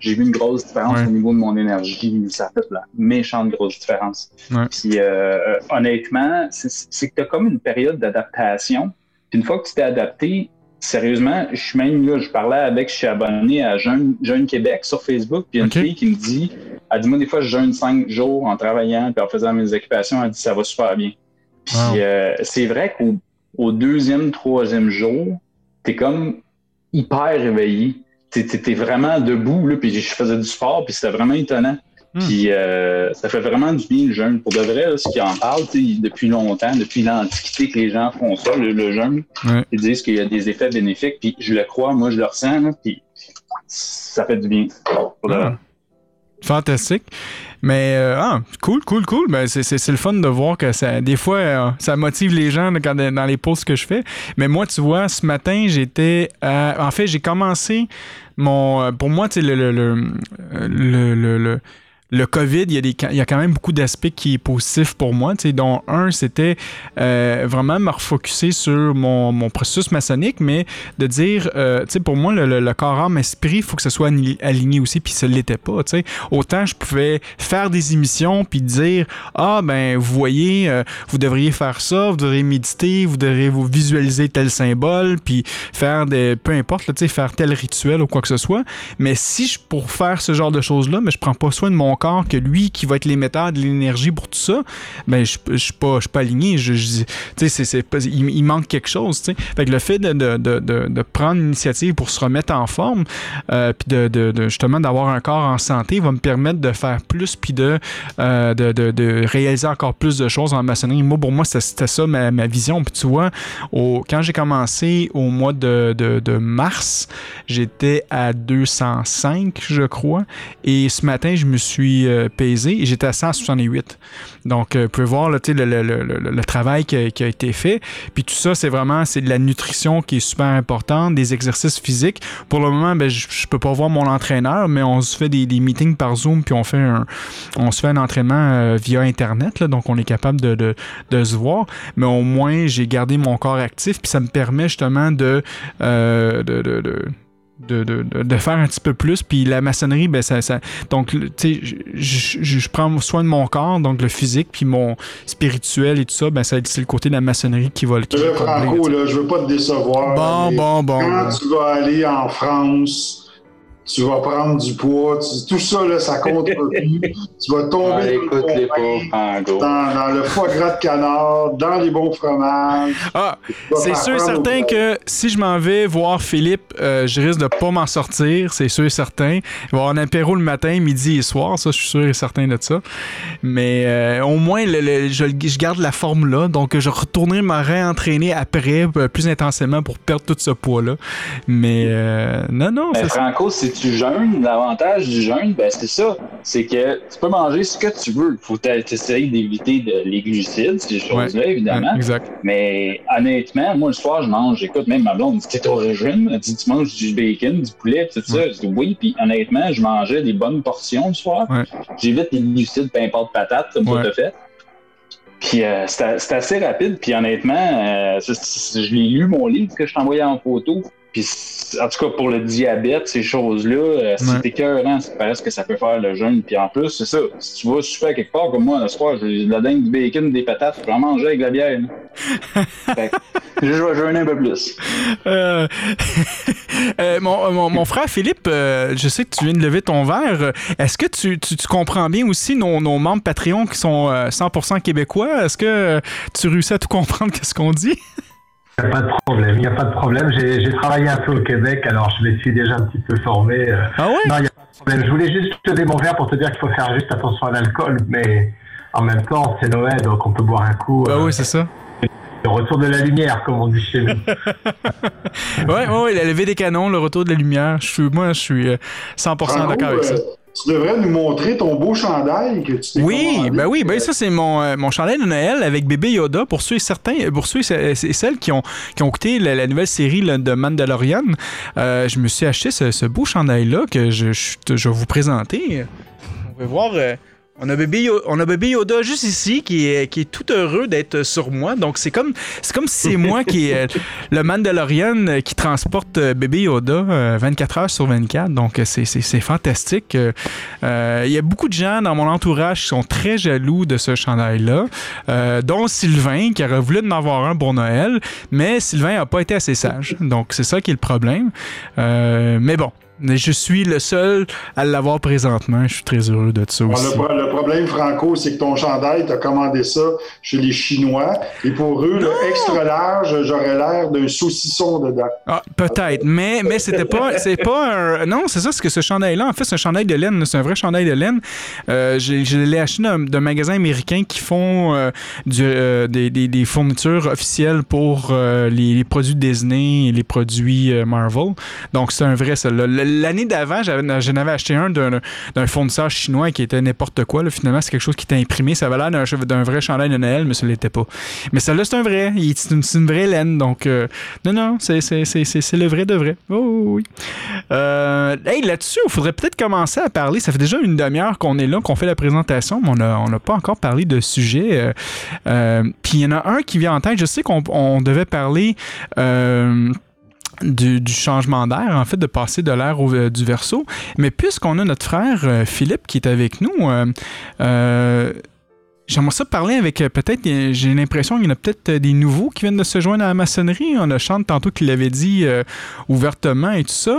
I: J'ai vu une grosse différence
A: Ouais.
I: au niveau de mon énergie. Ça fait la méchante grosse différence.
A: Ouais.
I: Puis euh, euh, honnêtement, c'est c'est que tu as comme une période d'adaptation. Puis une fois que tu t'es adapté, sérieusement, je suis même là, je parlais avec, je suis abonné à Jeune, Jeune Québec sur Facebook, puis il y a une fille qui me dit, elle dit, moi, des fois, je jeûne cinq jours en travaillant, puis en faisant mes occupations, elle dit, ça va super bien. Puis
A: Wow.
I: euh, c'est vrai qu'au au deuxième, troisième jour, t'es comme hyper réveillé. T'es vraiment debout, là, puis je faisais du sport, puis c'était vraiment étonnant. Puis euh, ça fait vraiment du bien le jeûne. Pour de vrai, là, ceux qui en parlent depuis longtemps, depuis l'Antiquité que les gens font ça, le, le jeûne,
A: Ouais.
I: ils disent qu'il y a des effets bénéfiques, puis je le crois, moi je le ressens, là, puis ça fait du bien. Pour de vrai.
A: Fantastique. Mais euh, ah, cool, cool, cool. Ben, c'est, c'est, c'est le fun de voir que ça, des fois, euh, ça motive les gens quand, dans les posts que je fais. Mais moi, tu vois, ce matin, j'étais. en fait, j'ai commencé mon. Pour moi, tu sais, le, le, le, le, le- COVID, il y, a des, il y a quand même beaucoup d'aspects qui est positif pour moi, dont un, c'était euh, vraiment me refocuser sur mon, processus maçonnique, mais de dire, euh, pour moi, le, le, corps, âme, esprit, il faut que ce soit aligné aussi, puis ça ne l'était pas. Autant je pouvais faire des émissions, puis dire, ah, ben, vous voyez, euh, vous devriez faire ça, vous devriez méditer, vous devriez vous visualiser tel symbole, puis faire des, peu importe, faire tel rituel ou quoi que ce soit. Mais si je, pour faire ce genre de choses-là, mais je prends pas soin de mon corps, que lui qui va être l'émetteur de l'énergie pour tout ça, ben, je, je suis pas, aligné. Il, manque quelque chose, le fait de, prendre l'initiative pour se remettre en forme, euh, puis de, justement d'avoir un corps en santé va me permettre de faire plus, puis de, euh, réaliser encore plus de choses en maçonnerie. Moi, pour moi, c'était, ça ma, vision. Tu vois, quand j'ai commencé au mois de mars, j'étais à 205, je crois. Et ce matin, je me suis euh, pesé et j'étais à 168. Donc, euh, vous pouvez voir le, travail qui a, été fait. Puis tout ça, c'est vraiment c'est de la nutrition qui est super importante, des exercices physiques. Pour le moment, ben, je, je peux pas voir mon entraîneur, mais on se fait des, meetings par Zoom, puis on fait un, on se fait un entraînement euh, via Internet. donc, on est capable de, de, se voir. Mais au moins, j'ai gardé mon corps actif, puis ça me permet justement euh, de, de- de- de, de, de- faire un petit peu plus. Puis la maçonnerie, ben ça, ça donc tu sais, je, prends soin de mon corps, donc le physique, puis mon spirituel et tout ça, ben ça c'est le côté de la maçonnerie qui va le qui combler,
C: Franco, là, je veux pas te décevoir.
A: Bon, bon, bon.
C: Quand tu vas aller en France, tu vas prendre du poids, tu- tout ça, là, ça compte pas plus. Tu vas tomber
I: Ah,
C: dans,
I: écoute
C: le
I: les
C: bon
I: pauvres,
C: pain,
I: Franco.
C: dans, dans le foie gras de canard, dans les bons fromages.
A: Ah, c'est sûr et certain que si je m'en vais voir Philippe, euh, je risque de pas m'en sortir, c'est sûr et certain. Il va y avoir un apéro le matin, midi et soir, ça, je suis sûr et certain de ça. Mais euh, au moins, le- le- je, je garde la forme là, donc je retournerai me réentraîner après, euh, plus intensément pour perdre tout ce poids-là. Mais euh, non, non,
I: Ben,
A: c'est ça.
I: Franco, si tu jeûnes, l'avantage du jeûne, ben, c'est ça. C'est que tu peux manger ce que tu veux. Faut essayer d'éviter de- les glucides, ces choses-là, évidemment.
A: Exact.
I: Mais honnêtement, moi, le soir, je mange, écoute, même ma blonde t'es au régime? Elle dit, tu manges du bacon, du poulet, tout ça. Je dis, oui, puis honnêtement, je mangeais des bonnes portions le soir.
A: Ouais.
I: J'évite les glucides, peu importe patate, comme ça fait. Puis euh, c'était c'était assez rapide, puis honnêtement, euh, c'est- c'est- je l'ai lu, mon livre que je t'envoyais en photo. Puis en tout cas, pour le diabète, ces choses-là, euh, c'est écœurant, c'est parce que ça peut faire le jeûne. Puis en plus, c'est ça, si tu vas super quelque part comme moi, le soir, j'ai de la dingue, du bacon, des patates, je en manger avec de la bière. Fait que je vais jeûner un peu plus.
A: Euh, euh, mon, mon- mon frère Philippe, euh, je sais que tu viens de lever ton verre. Est-ce que tu, tu- tu comprends bien aussi nos, nos membres Patreon qui sont euh, 100% québécois? Est-ce que euh, tu réussis à tout comprendre qu'est-ce qu'on dit?
D: Il n'y a pas de problème, il n'y a pas de problème. J'ai travaillé un peu au Québec, alors je me suis déjà un petit peu formé. euh.
A: Ah ouais?
D: Non, il n'y a pas de problème. Je voulais juste te mon verre pour te dire qu'il faut faire juste attention à l'alcool, mais en même temps, c'est Noël, donc on peut boire un coup.
A: Bah
D: euh,
A: oui, c'est ça.
D: Le retour de la lumière, comme on dit chez nous.
A: Ouais, ouais, ouais, la levée des canons, le retour de la lumière. Je suis, moi, je suis euh, 100%
C: Franco,
A: d'accord avec ça.
C: Euh, tu devrais nous montrer ton beau chandail que tu t'es
A: Oui,
C: commandé.
A: ben oui, ben ça c'est mon, euh, mon chandail de Noël avec bébé Yoda pour ceux et certains, pour ceux et ce- et celles qui ont, qui ont écouté la, la nouvelle série là, de Mandalorian. euh, je me suis acheté ce, ce beau chandail là que je, je, je vais vous présenter. On va voir. euh, on a, bébé Yoda, on a bébé Yoda juste ici qui est, qui est tout heureux d'être sur moi. Donc c'est comme c'est comme si c'est moi qui est euh, le Mandalorian euh, qui transporte euh, bébé Yoda euh, 24 heures sur 24. Donc c'est- c'est c'est fantastique. Euh, Il y a beaucoup de gens dans mon entourage qui sont très jaloux de ce chandail-là, euh, dont Sylvain qui aurait voulu en avoir un pour Noël, mais Sylvain n'a pas été assez sage. Donc c'est ça qui est le problème. Euh, mais bon. Mais je suis le seul à l'avoir présentement. Je suis très heureux de ça
C: Bon,
A: aussi.
C: le, pro- le problème, Franco, c'est que ton chandail, tu as commandé ça chez les Chinois. Et pour eux, le extra large, j'aurais l'air d'un saucisson dedans.
A: Ah, peut-être, mais, mais c'était pas, c'est pas un. Non, c'est ça, c'est que ce chandail-là, en fait, c'est un chandail de laine, c'est un vrai chandail de laine. Euh, je l'ai acheté d'un, d'un magasin américain qui font euh, du, euh, des, des- des fournitures officielles pour les, les produits Disney et les produits Marvel. Donc, c'est un vrai, ça. L'année d'avant, j'en avais acheté un d'un, fournisseur chinois qui était n'importe quoi. Finalement, c'est quelque chose qui était imprimé. Ça avait l'air d'un, vrai chandail de Noël, mais ça l'était pas. Mais celle-là, c'est un vrai. C'est une, vraie laine. Donc, euh, non, non, c'est, le vrai de vrai. Oh, oui. Euh, hey, là-dessus, il faudrait peut-être commencer à parler. Ça fait déjà une demi-heure qu'on est là, qu'on fait la présentation, mais on n'a pas encore parlé de sujet. Euh, euh, Puis il y en a un qui vient en tête. Je sais qu'on on devait parler. Du, changement d'air, en fait, de passer de l'air au- euh, du verso. Mais puisqu'on a notre frère euh, Philippe qui est avec nous, euh, J'aimerais ça parler avec peut-être, j'ai l'impression qu'il y en a peut-être des nouveaux qui viennent de se joindre à la maçonnerie. On a Chante tantôt qui l'avait dit ouvertement et tout ça.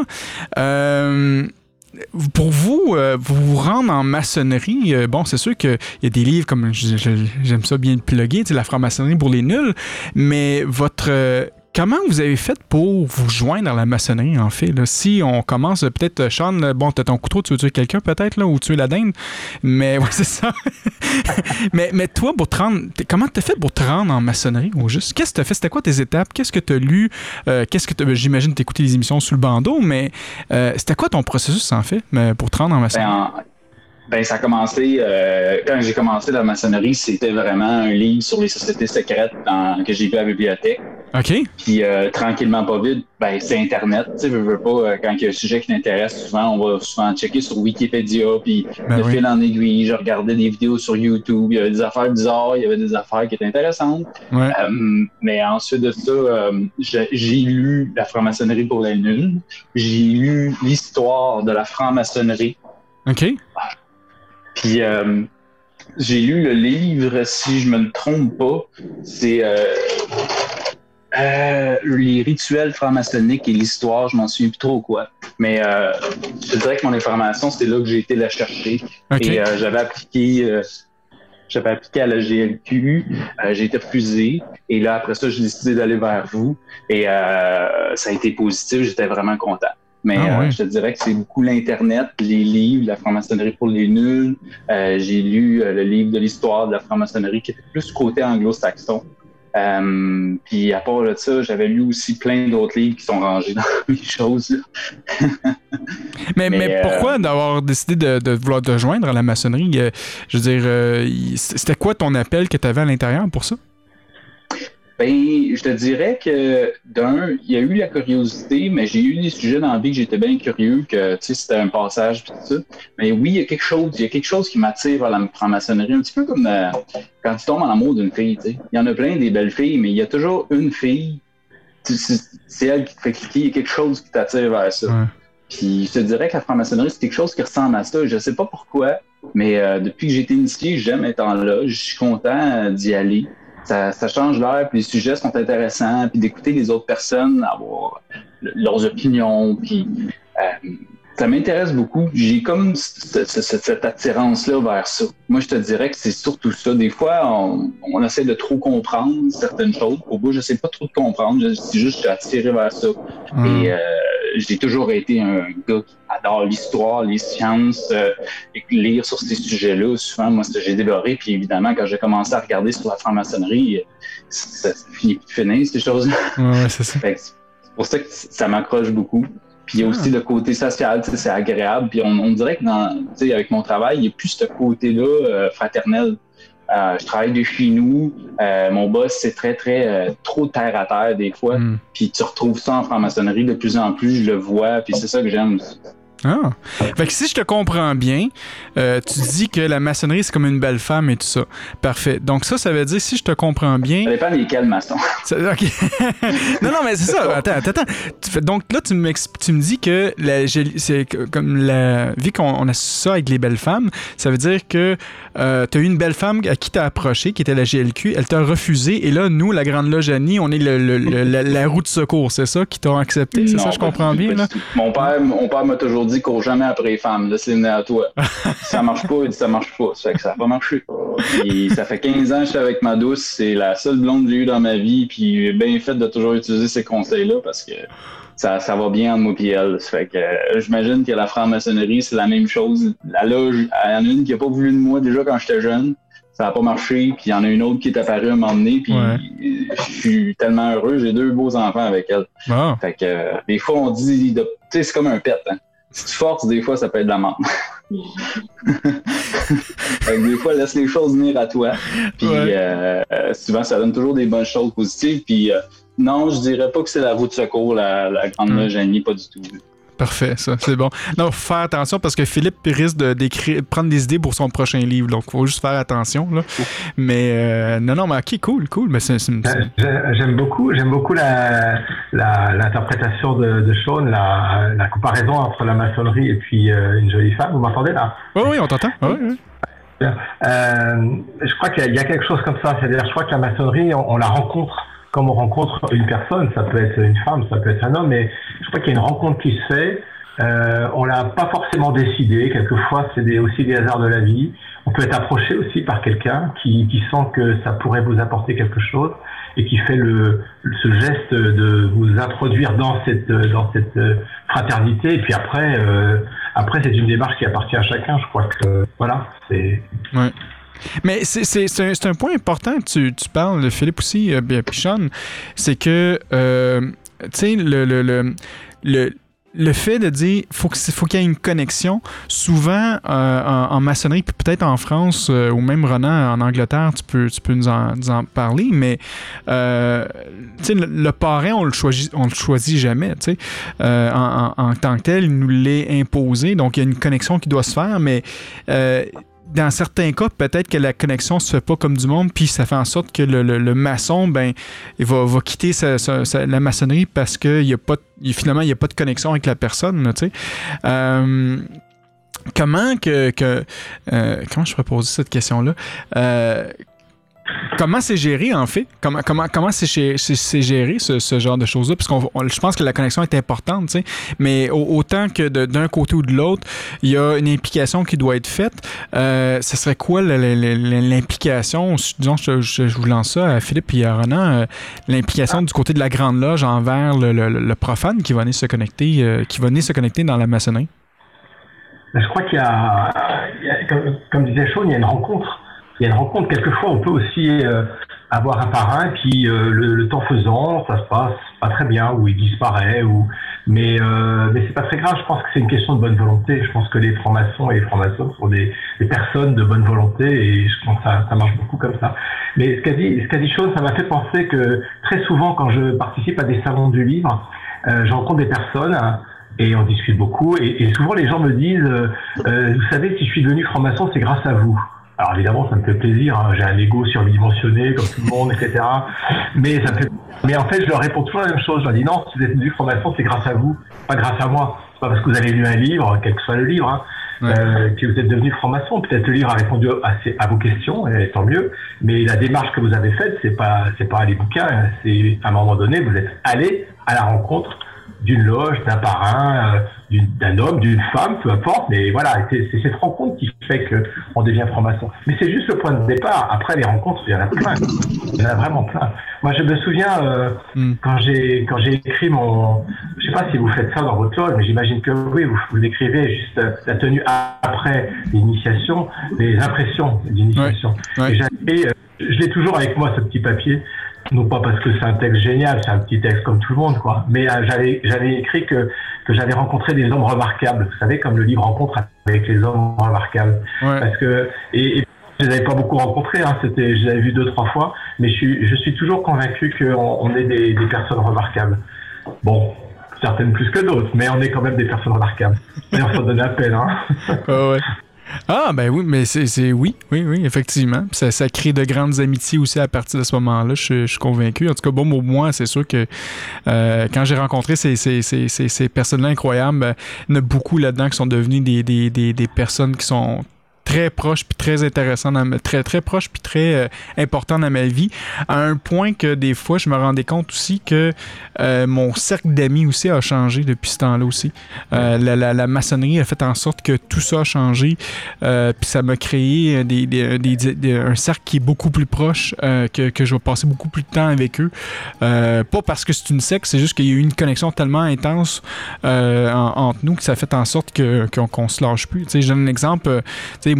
A: Pour vous, vous vous rendre en maçonnerie, bon, c'est sûr qu'il y a des livres comme, j'aime ça bien le plugger, la franc-maçonnerie pour les nuls, mais votre... Comment vous avez fait pour vous joindre à la maçonnerie, en fait? Si on commence, peut-être, euh, Sean, bon, t'as ton couteau, tu veux tuer quelqu'un, peut-être, là, ou tuer la dinde, mais ouais, c'est ça. mais, mais toi, pour te rendre, comment t'as fait pour te rendre en maçonnerie, au juste? Qu'est-ce que t'as fait? C'était quoi tes étapes? Qu'est-ce que t'as lu? Euh, Qu'est-ce que t'as- ben, J'imagine t'écoutais les émissions sous le bandeau, mais euh, c'était quoi ton processus, en fait, pour te rendre en
I: Ben,
A: maçonnerie?
I: en- ben, ça a commencé, euh, quand j'ai commencé la maçonnerie, c'était vraiment un livre sur les sociétés secrètes dans- que j'ai vu à la bibliothèque.
A: OK.
I: Puis euh, tranquillement, pas vite, ben, c'est Internet. Tu sais, veux, veux pas, euh, quand il y a un sujet qui t'intéresse, souvent, on va souvent checker sur Wikipédia. Puis
A: Ben
I: de
A: oui.
I: fil en aiguille, je regardais des vidéos sur YouTube. Il y avait des affaires bizarres, il y avait des affaires qui étaient intéressantes.
A: Ouais.
I: Euh, mais ensuite de ça, j'ai lu La franc-maçonnerie pour les nuls. J'ai lu l'histoire de la franc-maçonnerie.
A: OK.
I: Puis euh, j'ai lu le livre, si je me trompe pas, c'est euh, euh, les rituels franc-maçonniques et l'histoire, je m'en souviens plus trop quoi. Mais euh, je dirais que mon information, c'est là que j'ai été la chercher. Et euh, j'avais appliqué. euh, j'avais appliqué à la GLQ, j'ai été refusé, et là après ça, j'ai décidé d'aller vers vous, et euh, ça a été positif, j'étais vraiment content. Mais
A: Ah
I: euh, je te dirais que c'est beaucoup l'Internet, les livres, la franc-maçonnerie pour les nuls. Euh, j'ai lu euh, le livre de l'histoire de la franc-maçonnerie qui était plus côté anglo-saxon. Puis à part de ça, j'avais lu aussi plein d'autres livres qui sont rangés dans les choses.
A: Mais, mais,
I: Mais,
A: pourquoi d'avoir décidé de, de vouloir te joindre à la maçonnerie? Je veux dire, c'était quoi ton appel que tu avais à l'intérieur pour ça?
I: Ben, je te dirais que d'un, il y a eu la curiosité, mais j'ai eu des sujets dans la vie que j'étais bien curieux, que tu sais, c'était un passage pis tout ça. Mais oui, il y a quelque chose, il y a quelque chose qui m'attire vers la franc-maçonnerie, un petit peu comme euh, quand tu tombes en amour d'une fille, tu sais. Il y en a plein des belles filles, mais il y a toujours une fille, c'est elle qui te fait cliquer, il y a quelque chose qui t'attire vers ça.
A: Ouais.
I: Puis je te dirais que la franc-maçonnerie, c'est quelque chose qui ressemble à ça. Je sais pas pourquoi, mais euh, depuis que j'ai été initié, j'aime être en là. Je suis content euh, d'y aller. Ça, ça change l'air, puis les sujets sont intéressants, puis d'écouter les autres personnes, avoir le- leurs opinions, puis euh, ça m'intéresse beaucoup. J'ai comme cette, attirance-là vers ça. Moi, je te dirais que c'est surtout ça. Des fois, on, on essaie de trop comprendre certaines choses. Au bout, je sais pas trop de comprendre. Je- C'est juste suis attiré vers ça. Et euh, j'ai toujours été un gars qui adore l'histoire, les sciences, euh, lire sur ces sujets-là. Souvent, moi, c'est ce que j'ai dévoré. Puis évidemment, quand j'ai commencé à regarder sur la franc-maçonnerie, euh, ça, finit plus de finir, ces choses-là.
A: Ouais, c'est ça.
I: C'est pour ça que ça m'accroche beaucoup. Puis il y a aussi le côté social, c'est agréable. Puis on, on dirait que dans, avec mon travail, il n'y a plus ce côté-là euh, fraternel. Euh, je travaille de chez nous. Euh, mon boss, c'est très, très, euh, trop terre à terre des fois.
A: Hmm.
I: Puis tu retrouves ça en franc-maçonnerie de plus en plus, je le vois. Puis c'est ça que j'aime.
A: Ah. Fait que si je te comprends bien, euh, tu dis que la maçonnerie, c'est comme une belle femme et tout ça. Parfait. Donc ça, ça veut dire, si je te comprends bien...
I: Ça dépend desquels maçons.
A: Ok. non, non, mais c'est ça. Attends, attends, Donc là, tu, me dis que c'est comme la vu qu'on on a ça avec les belles femmes, ça veut dire que tu as eu une belle femme à qui t'as approché, qui était la GLQ, elle t'a refusé, et là, nous, la Grande Loge Annie, on est le- le- le- la, la roue de secours, c'est ça, qui t'ont accepté? C'est ça, je comprends bien, là?
I: Mon père, mon père m'a toujours dit cours jamais après les femmes, laisse-les venir à toi. si ça marche pas, il dit ça marche pas. Ça fait que ça a pas marché. Puis ça fait 15 ans que je suis avec ma douce, c'est la seule blonde que j'ai eue dans ma vie, puis j'ai bien fait de toujours utiliser ces conseils-là parce que ça, ça va bien entre moi et elle. Ça fait que euh, j'imagine que la franc-maçonnerie, c'est la même chose. La loge, il y en a une qui a pas voulu de moi déjà quand j'étais jeune. Ça n'a pas marché, puis il y en a une autre qui est apparue un moment donné, puis
A: Ouais.
I: je suis tellement heureux, j'ai deux beaux enfants avec elle.
A: Ah.
I: Fait que euh, des fois, on dit, de- c'est comme un pet. Hein. Si tu forces, des fois, ça peut être de la que des fois, laisse les choses venir à toi. Puis
A: Ouais.
I: euh, souvent, ça donne toujours des bonnes choses positives. Puis euh, non, je dirais pas que c'est la roue de secours, la, la grande
A: Mm.
I: Annie, pas du tout.
A: Parfait, ça, c'est bon. Non, faut faire attention parce que Philippe risque de, de prendre des idées pour son prochain livre, donc faut juste faire attention, là. Mais euh, non, non, mais ok, cool, cool. Mais c'est,
D: J'ai- J'aime beaucoup, j'aime beaucoup la, la- l'interprétation de, de Sean, la, la comparaison entre la maçonnerie et puis euh, une jolie femme. Vous m'entendez là?
A: Oui, oui, on t'entend. Oui, oui.
D: Euh, je crois qu'il y, a- il y a quelque chose comme ça. C'est-à-dire, je crois que la maçonnerie, on, on la rencontre comme on rencontre une personne. Ça peut être une femme, ça peut être un homme, mais je crois qu'il y a une rencontre qui se fait. Euh, on l'a pas forcément décidé. Quelquefois, c'est aussi des hasards de la vie. On peut être approché aussi par quelqu'un qui, sent que ça pourrait vous apporter quelque chose et qui fait le, ce geste de vous introduire dans cette dans cette fraternité. Et puis après, euh, après c'est une démarche qui appartient à chacun. Je crois que voilà, c'est.
A: Mais c'est, un, un point important tu, tu parles, Philippe aussi, euh, Sean, c'est que, euh, tu sais, le, le, le, le, le fait de dire faut que faut qu'il y ait une connexion, souvent euh, en, maçonnerie, puis peut-être en France euh, ou même Ronan en Angleterre, tu peux, tu peux nous, en, nous en parler, mais euh, le, le parrain, on le choisit, on le choisit jamais, en, en- tant que tel, il nous l'est imposé, donc il y a une connexion qui doit se faire, mais dans certains cas, peut-être que la connexion se fait pas comme du monde, puis ça fait en sorte que le, le- maçon, ben, il va, va quitter sa- la maçonnerie parce que y a pas, finalement, il n'y a pas de connexion avec la personne. Euh, comment que, que euh, comment je pourrais poser cette question-là? Euh, Comment c'est géré en fait? Comment comment comment c'est gé- c'est- c'est géré ce, ce genre de choses-là? Parce qu'on on- je pense que la connexion est importante, tu sais. Mais au- autant que d'un côté ou de l'autre, il y a une implication qui doit être faite. Euh, ce serait quoi l'implication? Disons, je, je- je vous lance ça à Philippe et à Ronan, euh, l'implication du côté de la Grande Loge envers le, le- le profane qui va venir se connecter, euh, qui va venir se connecter dans la maçonnerie.
D: Je crois qu'il y a, il y a- comme, comme disait Sean, il y a une rencontre. Il y a une rencontre. Quelquefois, on peut aussi euh, avoir un parrain, puis euh, le, le temps faisant, ça se passe pas très bien, ou il disparaît, ou mais euh, mais c'est pas très grave. Je pense que c'est une question de bonne volonté. Je pense que les francs-maçons et les francs-maçons sont des, des personnes de bonne volonté, et je pense que ça, ça marche beaucoup comme ça. Mais ce qu'a dit ce qu'a dit Sean, ça m'a fait penser que très souvent, quand je participe à des salons du livre, euh, je rencontre des personnes et on discute beaucoup. Et, et souvent, les gens me disent, euh, euh, vous savez, si je suis devenu franc-maçon, c'est grâce à vous. Alors évidemment, ça me fait plaisir. hein, J'ai un ego surdimensionné, comme tout le monde, etc. Mais ça me fait. Mais en fait, je leur réponds toujours la même chose. Je leur dis non, si vous êtes devenu franc-maçon, c'est grâce à vous, pas grâce à moi. C'est pas parce que vous avez lu un livre, quel que soit le livre, hein, euh, que vous êtes devenu franc-maçon. Peut-être le livre a répondu à vos questions, et tant mieux. Mais la démarche que vous avez faite, c'est pas, c'est pas les bouquins. hein, C'est à un moment donné, vous êtes allé à la rencontre d'une loge, d'un parrain, euh, d'un homme, d'une femme, peu importe. Mais voilà, c'est cette rencontre qui fait qu'on devient franc-maçon. Mais c'est juste le point de départ. Après les rencontres, il y en a plein. Il y en a vraiment plein. Moi, je me souviens euh, quand j'ai quand j'ai écrit mon, je sais pas si vous faites ça dans votre loge, mais j'imagine que oui, vous, vous écrivez juste la tenue après l'initiation, les impressions d'initiation. Et j'ai euh, je l'ai toujours avec moi ce petit papier. Non pas parce que c'est un texte génial, c'est un petit texte comme tout le monde, quoi. Mais euh, j'avais j'avais écrit que que j'avais rencontré des hommes remarquables. Vous savez, comme le livre Rencontre avec les hommes remarquables. Parce que et, et je les avais pas beaucoup rencontrés, hein, c'était, je les avais vus deux trois fois, mais je suis, je suis toujours convaincu qu'on on est des, des personnes remarquables. Bon, certaines plus que d'autres, mais on est quand même des personnes remarquables. D'ailleurs, ça donne la peine, hein.
A: Ouais. Ah, ben oui, mais c'est. Oui, oui, oui, effectivement. Ça, ça crée de grandes amitiés aussi à partir de ce moment-là, je, je suis convaincu. En tout cas, bon, pour moi, c'est sûr que euh, quand j'ai rencontré ces, ces, ces, ces, personnes-là incroyables, ben, il y en a beaucoup là-dedans qui sont devenus des, des, des, des personnes qui sont très proches puis très intéressantes, dans ma- très, très proches puis très euh, importantes dans ma vie, à un point que des fois, je me rendais compte aussi que euh, mon cercle d'amis aussi a changé depuis ce temps-là aussi. Euh, la, la- la maçonnerie a fait en sorte que tout ça a changé, puis ça m'a créé des, des- des- un cercle qui est beaucoup plus proche, que, que je vais passer beaucoup plus de temps avec eux. Pas parce que c'est une secte, c'est juste qu'il y a eu une connexion tellement intense en- entre nous que ça a fait en sorte qu'on se lâche plus. Tu sais, je donne un exemple.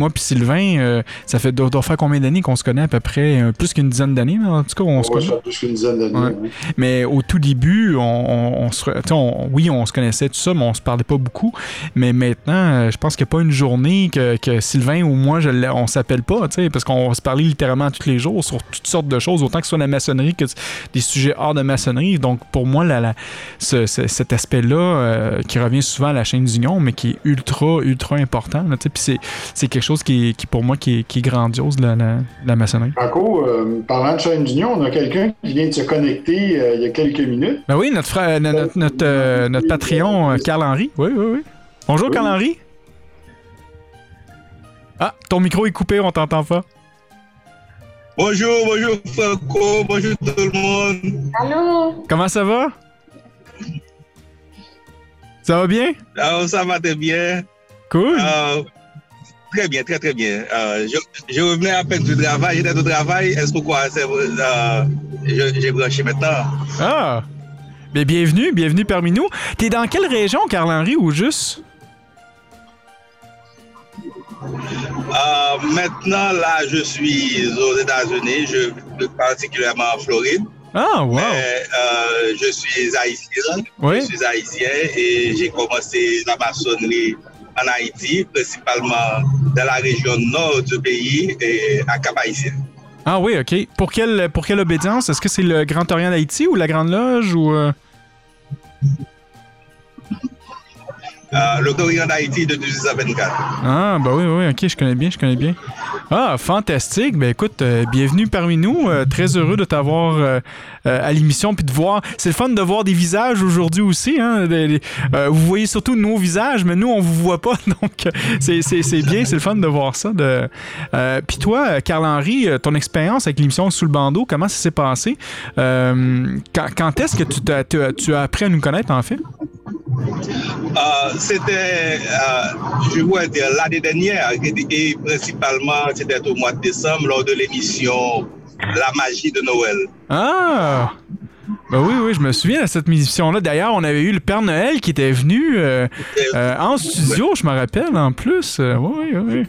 A: Moi puis Sylvain, euh, ça fait doit, doit faire combien d'années qu'on se connaît à peu près? Euh, plus qu'une dizaine d'années, en tout cas, on se connaît.
C: ça fait plus qu'une dizaine d'années.
A: Ouais. Mais au tout début, on, on- on se, on- oui, on se connaissait tout ça, mais on se parlait pas beaucoup. Mais maintenant, euh, je pense qu'il n'y a pas une journée que, que Sylvain ou moi, je on s'appelle pas, tu sais, parce qu'on se parlait littéralement tous les jours sur toutes sortes de choses, autant que ce soit la maçonnerie que des sujets hors de maçonnerie. Donc pour moi, la, la- ce- ce- cet aspect-là, qui revient souvent à la chaîne d'union, mais qui est ultra, ultra important, là, tu sais, puis c'est, c'est quelque chose qui, pour moi, qui est, qui est grandiose, la, la, la maçonnerie.
C: Franco, euh, parlant de chaîne d'union, on a quelqu'un qui vient de se connecter euh, il y a quelques minutes.
A: Ben oui, notre frère, no- notre, notre, euh, notre Patreon, euh, Carl-Henri. Oui, oui, oui. Bonjour, Carl-Henri. Ah, ton micro est coupé, on t'entend pas.
J: Bonjour, bonjour Franco, bonjour tout le monde.
B: Allô?
A: Comment ça va? Ça va bien?
J: Ah, ça va très bien.
A: Cool.
J: Euh, très bien, très très bien. Euh, je, je revenais à peine du travail, j'étais au travail. Est-ce que quoi, c'est, euh, j'ai branché maintenant?
A: Ah! Bienvenue, bienvenue parmi nous. T'es dans quelle région, Carl-Henri, ou juste?
J: Euh, maintenant, là, je suis aux États-Unis, je plus particulièrement en Floride.
A: Ah, wow!
J: Mais, euh, je suis haïtien.
A: Oui.
J: Je suis haïtien et j'ai commencé la maçonnerie en Haïti, principalement dans la région nord du pays et à Cap-Haïtien.
A: Ah oui, OK. Pour quelle, pour quelle obédience? Est-ce que c'est le Grand Orient d'Haïti ou la Grande Loge ou... euh?
J: Le d'Haïti de 1824.
A: Ah, bah oui, oui, ok, je connais bien, je connais bien. Ah, fantastique. Ben écoute, euh, bienvenue parmi nous. Euh, très heureux de t'avoir à l'émission puis de voir. C'est le fun de voir des visages aujourd'hui aussi. Hein, vous voyez surtout nos visages, mais nous, on vous voit pas. Donc, c'est- bien, c'est le fun de voir ça. Puis toi, Carl-Henri, ton expérience avec l'émission Sous le bandeau, comment ça s'est passé? Quand est-ce que tu as- tu as appris à nous connaître, en fait?
J: Euh, c'était, euh, je vois dire, l'année dernière, et, et principalement, c'était au mois de décembre, lors de l'émission La magie de Noël.
A: Ah! Ben oui, oui, je me souviens de cette émission-là. D'ailleurs, on avait eu le Père Noël qui était venu euh, euh, en studio, je me rappelle, en plus. Euh, oui, oui, oui.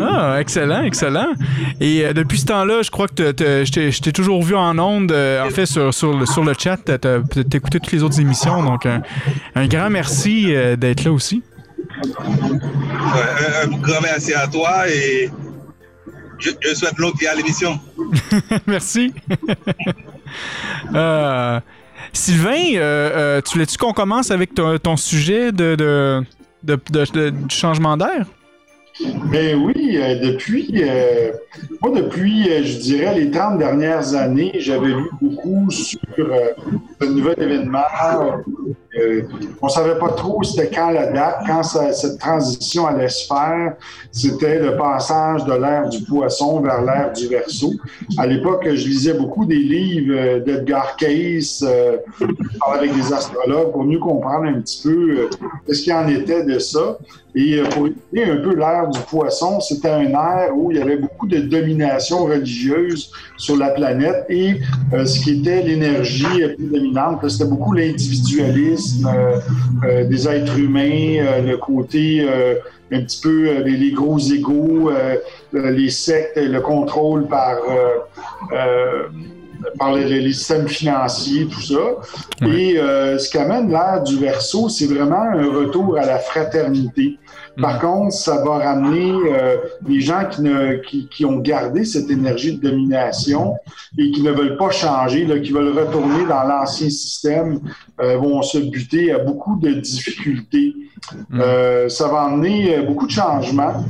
A: Ah, excellent, excellent. Et euh, depuis ce temps-là, je crois que je t'ai- toujours vu en ondes, euh, en fait, sur, sur, le, sur le chat, t'as écouté toutes les autres émissions. Donc, un, un grand merci euh, d'être là aussi.
J: Un, un grand merci à toi et je, je souhaite longue vie à l'émission.
A: Merci. Sylvain, tu voulais-tu qu'on commence avec ton, ton sujet de, de, de- changement d'air?
C: Ben oui, euh, depuis, euh, moi, depuis, euh, je dirais, les 30 dernières années, j'avais lu beaucoup sur ce nouvel événement, on savait pas trop c'était quand la date, quand cette transition allait se faire. C'était le passage de l'ère du poisson vers l'ère du verso. À l'époque, je lisais beaucoup des livres d'Edgar Cayce, avec des astrologues pour mieux comprendre un petit peu ce qu'il en était de ça. Et euh, pour étudier un peu l'ère du poisson, c'était un ère où il y avait beaucoup de domination religieuse sur la planète et euh, ce qui était l'énergie prédominante, c'était beaucoup l'individualisme euh, euh, des êtres humains, euh, le côté un petit peu les, les gros égaux, les sectes, le contrôle par, par les, systèmes financiers, tout ça. Et euh, ce qu'amène l'ère du verso, c'est vraiment un retour à la fraternité. Par contre, ça va ramener euh, les gens qui, ne, qui, qui ont gardé cette énergie de domination et qui ne veulent pas changer, là, qui veulent retourner dans l'ancien système, euh, vont se buter à beaucoup de difficultés. Euh, ça va amener euh, beaucoup de changements.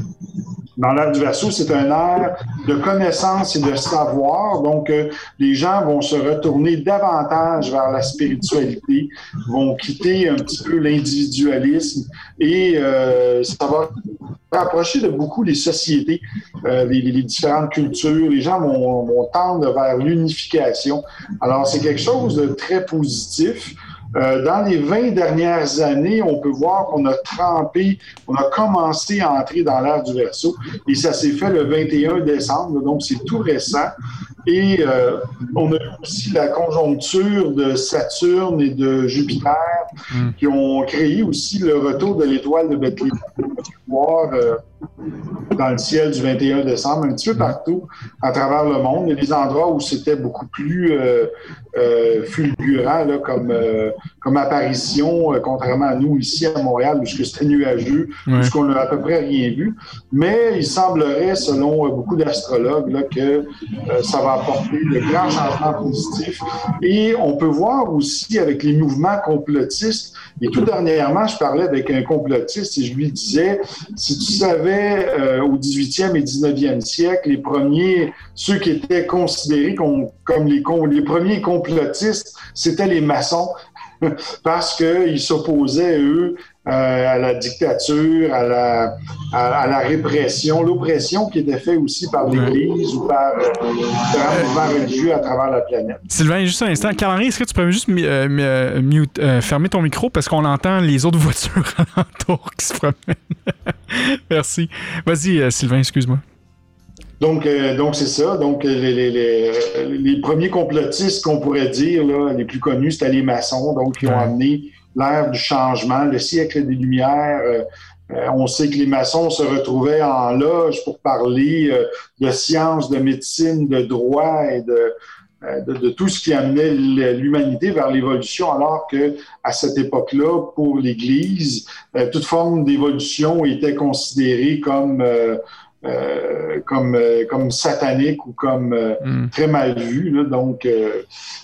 C: Dans l'ère du verso, c'est un ère de connaissance et de savoir. Donc, euh, les gens vont se retourner davantage vers la spiritualité, vont quitter un petit peu l'individualisme et euh, ça va rapprocher de beaucoup les sociétés, euh, les, les différentes cultures. Les gens vont, vont tendre vers l'unification. Alors, c'est quelque chose de très positif. Euh, dans les 20 dernières années, on peut voir qu'on a trempé, on a commencé à entrer dans l'ère du verso et ça s'est fait le 21 décembre, donc c'est tout récent. Et euh, on a eu aussi la conjoncture de Saturne et de Jupiter qui ont créé aussi le retour de l'étoile de Bethléem. On peut voir euh, dans le ciel du 21 décembre, un petit peu partout à travers le monde. Il y a des endroits où c'était beaucoup plus euh, euh, fulgurant là, comme, euh, comme apparition, contrairement à nous ici à Montréal, où c'était nuageux,
A: Ouais.
C: où on n'a à peu près rien vu. Mais il semblerait, selon beaucoup d'astrologues, que ça va apporter de grands changements positifs. Et on peut voir aussi avec les mouvements complotistes, et tout dernièrement, je parlais avec un complotiste et je lui disais, si tu savais euh, au 18e et 19e siècle, les premiers, ceux qui étaient considérés comme, les, les premiers complotistes, c'était les maçons. Parce qu'ils s'opposaient, eux, à la dictature, à la, à, à la répression, l'oppression qui était faite aussi par l'Église ou par euh, différents mouvements religieux à travers la planète.
A: Sylvain, juste un instant. Calendrier, est-ce que tu peux juste euh, euh, mute- euh, fermer ton micro parce qu'on entend les autres voitures alentour qui se promènent? Merci. Vas-y, euh, Sylvain, excuse-moi.
C: Donc, euh, donc c'est ça. Donc, euh, les, les, les, euh, les premiers complotistes qu'on pourrait dire, là, les plus connus, c'était les maçons, donc qui ont amené l'ère du changement, le siècle des Lumières. Euh, euh, on sait que les maçons se retrouvaient en loge pour parler euh, de sciences, de médecine, de droit et de, euh, de, de tout ce qui amenait l'humanité vers l'évolution, alors que à cette époque-là, pour l'Église, euh, toute forme d'évolution était considérée comme euh, comme, euh, comme satanique ou comme euh, très mal vu. là. Donc, euh,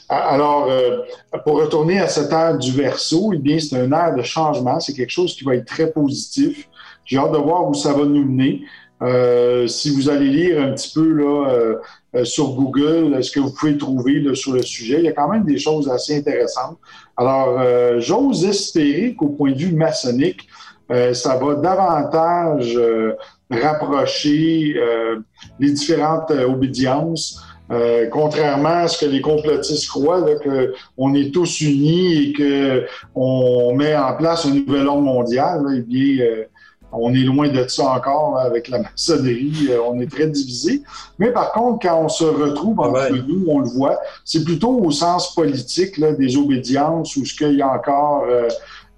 C: alors, euh, pour retourner à cette ère du verso, eh bien, c'est un ère de changement. C'est quelque chose qui va être très positif. J'ai hâte de voir où ça va nous mener. Euh, si vous allez lire un petit peu là, sur Google ce que vous pouvez trouver là, sur le sujet, il y a quand même des choses assez intéressantes. Alors, euh, j'ose espérer qu'au point de vue maçonnique, euh, ça va davantage euh, rapprocher euh, les différentes euh, obédiences. Euh, contrairement à ce que les complotistes croient, là, que on est tous unis et que on met en place un nouvel ordre mondial, là, eh bien, euh, on est loin de ça encore là, avec la maçonnerie. euh, on est très divisé. Mais par contre, quand on se retrouve entre nous, on le voit, c'est plutôt au sens politique là, des obédiences où ce qu'il y a encore euh,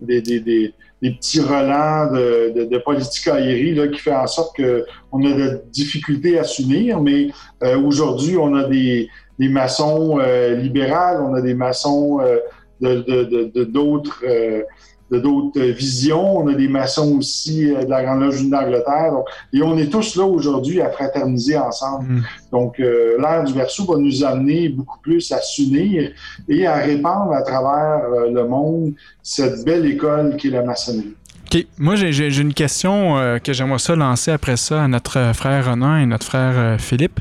C: des, des, des, des petits relents de, de, de politicaillerie là, qui fait en sorte qu'on a de difficultés à s'unir. Mais euh, aujourd'hui, on a des, des maçons euh, libérales, on a des maçons euh, de, de, de, de d'autres euh, visions. On a des maçons aussi euh, de la Grande Loge d'Angleterre. Et on est tous là aujourd'hui à fraterniser ensemble. Donc, euh, l'ère du Verseau va nous amener beaucoup plus à s'unir et à répandre à travers euh, le monde cette belle école qui est la maçonnerie.
A: OK. Moi, j'ai- une question euh, que j'aimerais ça lancer après ça à notre frère Renan et notre frère Philippe.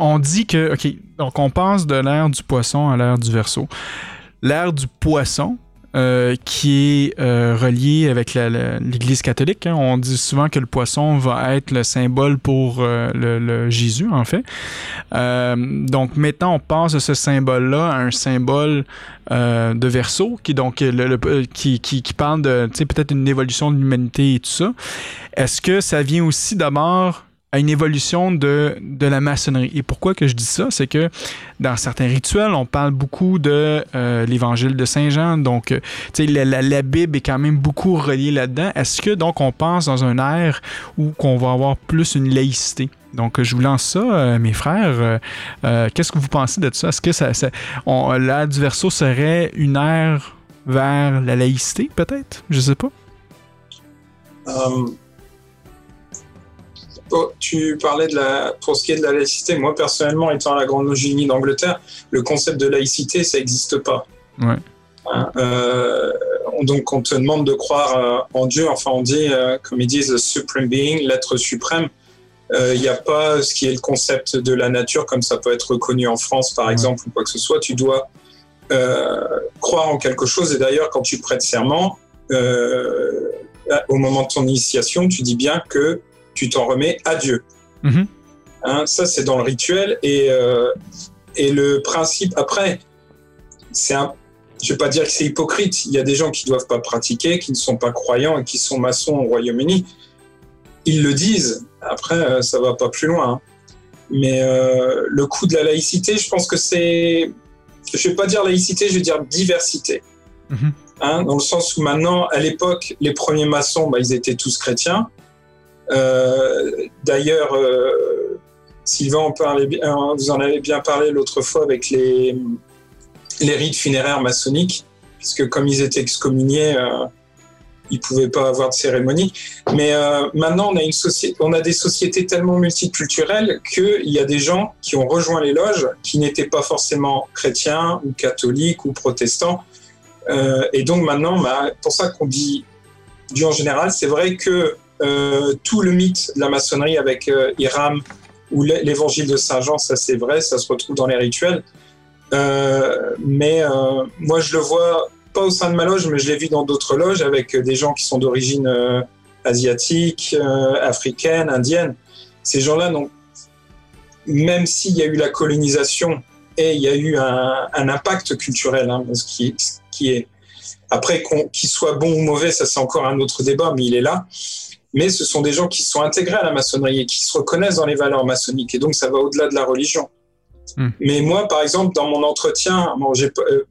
A: On dit que, OK, donc on passe de l'ère du poisson à l'ère du verso. L'ère du poisson. euh, qui est euh, relié avec l'Église catholique. hein. On dit souvent que le poisson va être le symbole pour euh, le, Jésus, en fait. Euh, donc maintenant, on passe de ce symbole-là à un symbole de verso, qui, donc, qui, qui, parle de peut-être une évolution de l'humanité et tout ça. Est-ce que ça vient aussi d'abord à une évolution de, de la maçonnerie. Et pourquoi que je dis ça? C'est que dans certains rituels, on parle beaucoup de euh, l'évangile de Saint Jean. Donc, euh, tu sais, la, la- Bible est quand même beaucoup reliée là-dedans. Est-ce que donc on pense dans un ère où qu'on va avoir plus une laïcité? Donc, je vous lance ça, euh, mes frères. Qu'est-ce que vous pensez de ça? Est-ce que ça, on- l'ère du verso serait une ère vers la laïcité, peut-être? Je sais pas.
F: Oh, tu parlais de la, pour ce qui est de la laïcité, moi personnellement, étant à la Grande Loge Unie d'Angleterre, le concept de laïcité, ça n'existe pas.
A: Ouais.
F: Hein, euh, on- donc on te demande de croire euh, en Dieu, enfin on dit, euh, comme ils disent, the supreme being, l'être suprême. Euh, Il n'y a pas ce qui est le concept de la nature, comme ça peut être reconnu en France par exemple, ou quoi que ce soit. Tu dois euh, croire en quelque chose. Et d'ailleurs, quand tu prêtes serment, au moment de ton initiation, tu dis bien que tu t'en remets à Dieu.
A: Mhm.
F: Hein, ça, c'est dans le rituel. Et, euh, et le principe, après, c'est un. Je ne vais pas dire que c'est hypocrite. Il y a des gens qui ne doivent pas pratiquer, qui ne sont pas croyants et qui sont maçons au Royaume-Uni. Ils le disent. Après, euh, ça va pas plus loin. hein. Mais euh, le coup de la laïcité, je pense que c'est. Je ne vais pas dire laïcité, je vais dire diversité.
A: Mhm.
F: Hein, dans le sens où maintenant, à l'époque, les premiers maçons, bah, ils étaient tous chrétiens. Euh, D'ailleurs, euh, Sylvain, euh, vous en avez bien parlé l'autre fois avec les, rites funéraires maçonniques, puisque comme ils étaient excommuniés, ils pouvaient pas avoir de cérémonie. Mais maintenant, on a, des sociétés tellement multiculturelles qu'il y a des gens qui ont rejoint les loges qui n'étaient pas forcément chrétiens ou catholiques ou protestants. Et donc maintenant, bah, pour ça qu'on dit Dieu en général, c'est vrai que euh, tout le mythe de la maçonnerie avec euh, Hiram ou l'é- l'évangile de Saint Jean, ça c'est vrai, ça se retrouve dans les rituels. Euh, mais euh, moi, je le vois pas au sein de ma loge, mais je l'ai vu dans d'autres loges avec des gens qui sont d'origine asiatique, africaine, indienne. Ces gens-là, même s'il y a eu la colonisation et il y a eu un, impact culturel, hein, ce qui, est après qu'il soit bon ou mauvais, ça c'est encore un autre débat, mais il est là. Mais ce sont des gens qui sont intégrés à la maçonnerie et qui se reconnaissent dans les valeurs maçonniques, et donc ça va au-delà de la religion.
A: Hmm.
F: Mais moi, par exemple, dans mon entretien, bon, euh,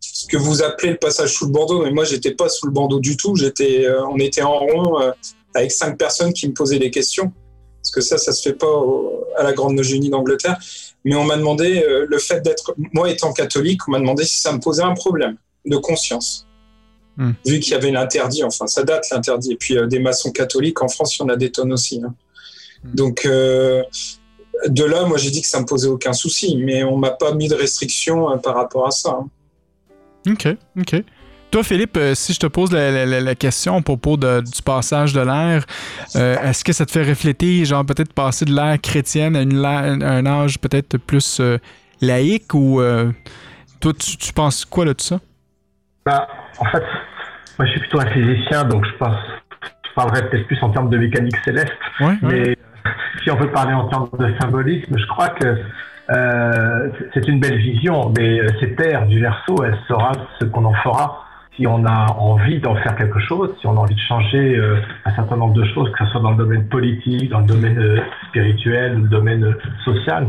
F: ce que vous appelez le passage sous le bandeau, mais moi, j'étais pas sous le bandeau du tout. J'étais, euh, on était en rond euh, avec cinq personnes qui me posaient des questions, parce que ça, ça se fait pas au- à la Grande Loge Unie d'Angleterre. Mais on m'a demandé le fait d'être, moi étant catholique, on m'a demandé si ça me posait un problème de conscience
A: Hmm.
F: vu qu'il y avait l'interdit, enfin ça date l'interdit. Et puis euh, des maçons catholiques en France, il y en a des tonnes aussi. hein. Donc euh, de là, moi j'ai dit que ça me posait aucun souci, mais on m'a pas mis de restrictions euh, par rapport à ça. hein.
A: OK, OK. Toi, Philippe, euh, si je te pose la, la- question à propos de- du passage de l'ère, euh, est-ce que ça te fait refléter, genre, peut-être passer de l'ère chrétienne à, une, l'ère- à un âge peut-être plus euh, laïque ou. euh, toi, tu, tu penses quoi là, de ça?
D: Bah, en fait, moi je suis plutôt un physicien, donc je pense, je parlerais peut-être plus en termes de mécanique céleste.
A: Ouais,
D: Mais si on veut parler en termes de symbolisme, je crois que euh, c'est une belle vision, mais euh, cette terre du verso, elle sera ce qu'on en fera. Si on a envie d'en faire quelque chose, si on a envie de changer euh, un certain nombre de choses, que ce soit dans le domaine politique, dans le domaine euh, spirituel, ou le domaine euh, social,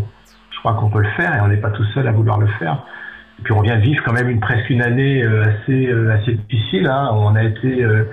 D: je crois qu'on peut le faire et on n'est pas tout seul à vouloir le faire. Puis on vient de vivre quand même une presque une année euh, assez euh, assez difficile. Hein. On a été euh,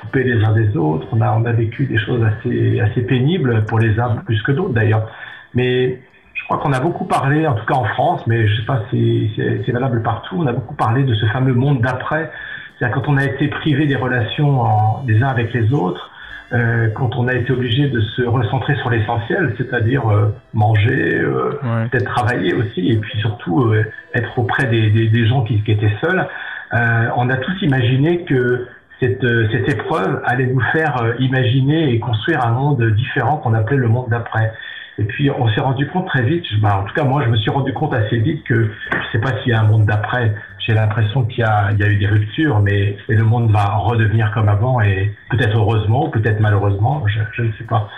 D: coupés les uns des autres. On a on a vécu des choses assez assez pénibles pour les uns plus que d'autres d'ailleurs. Mais je crois qu'on a beaucoup parlé, en tout cas en France, mais je sais pas si c'est c'est valable partout. On a beaucoup parlé de ce fameux monde d'après. C'est-à-dire quand on a été privé des relations en- les uns avec les autres, euh, quand on a été obligé de se recentrer sur l'essentiel, c'est-à-dire euh, manger, euh, peut-être travailler aussi, et puis surtout euh, être auprès des, des, des gens qui, qui étaient seuls, euh, on a tous imaginé que cette, euh, cette épreuve allait nous faire imaginer et construire un monde différent qu'on appelait le monde d'après. Et puis on s'est rendu compte très vite, bah, en tout cas moi je me suis rendu compte assez vite que je sais pas s'il y a un monde d'après, j'ai l'impression qu'il y a, il y a eu des ruptures, mais, le monde va redevenir comme avant, et peut-être heureusement, ou peut-être malheureusement, je, je ne sais pas.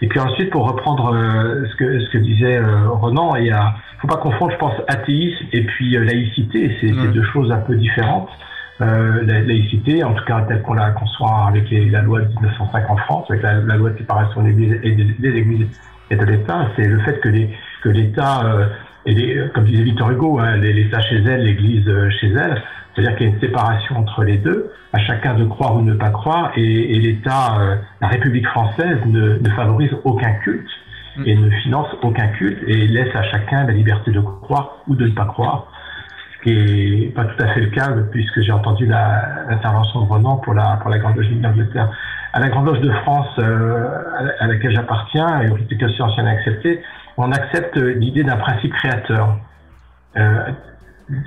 D: Et puis ensuite, pour reprendre euh, ce, que, ce que disait euh, Renan, il a, faut pas confondre, je pense, athéisme et puis euh, laïcité. C'est deux choses un peu différentes. Euh, la laïcité, en tout cas telle qu'on la conçoit avec les- la loi de 1905 en France, avec la, la loi de séparation des églises et de l'État, c'est le fait que l'État et les, comme disait Victor Hugo, hein, l'État chez elle, l'Église euh, chez elle, c'est-à-dire qu'il y a une séparation entre les deux, à chacun de croire ou ne pas croire, et, et l'État, euh, la République française ne, ne favorise aucun culte et ne finance aucun culte et laisse à chacun la liberté de croire ou de ne pas croire, ce qui est pas tout à fait le cas puisque j'ai entendu l'intervention de Renan pour la pour la Grande Loge d'Angleterre. À la Grande Loge de France, euh, à la- à laquelle j'appartiens, et au Rite Écossais ancien accepté, on accepte l'idée d'un principe créateur. Euh,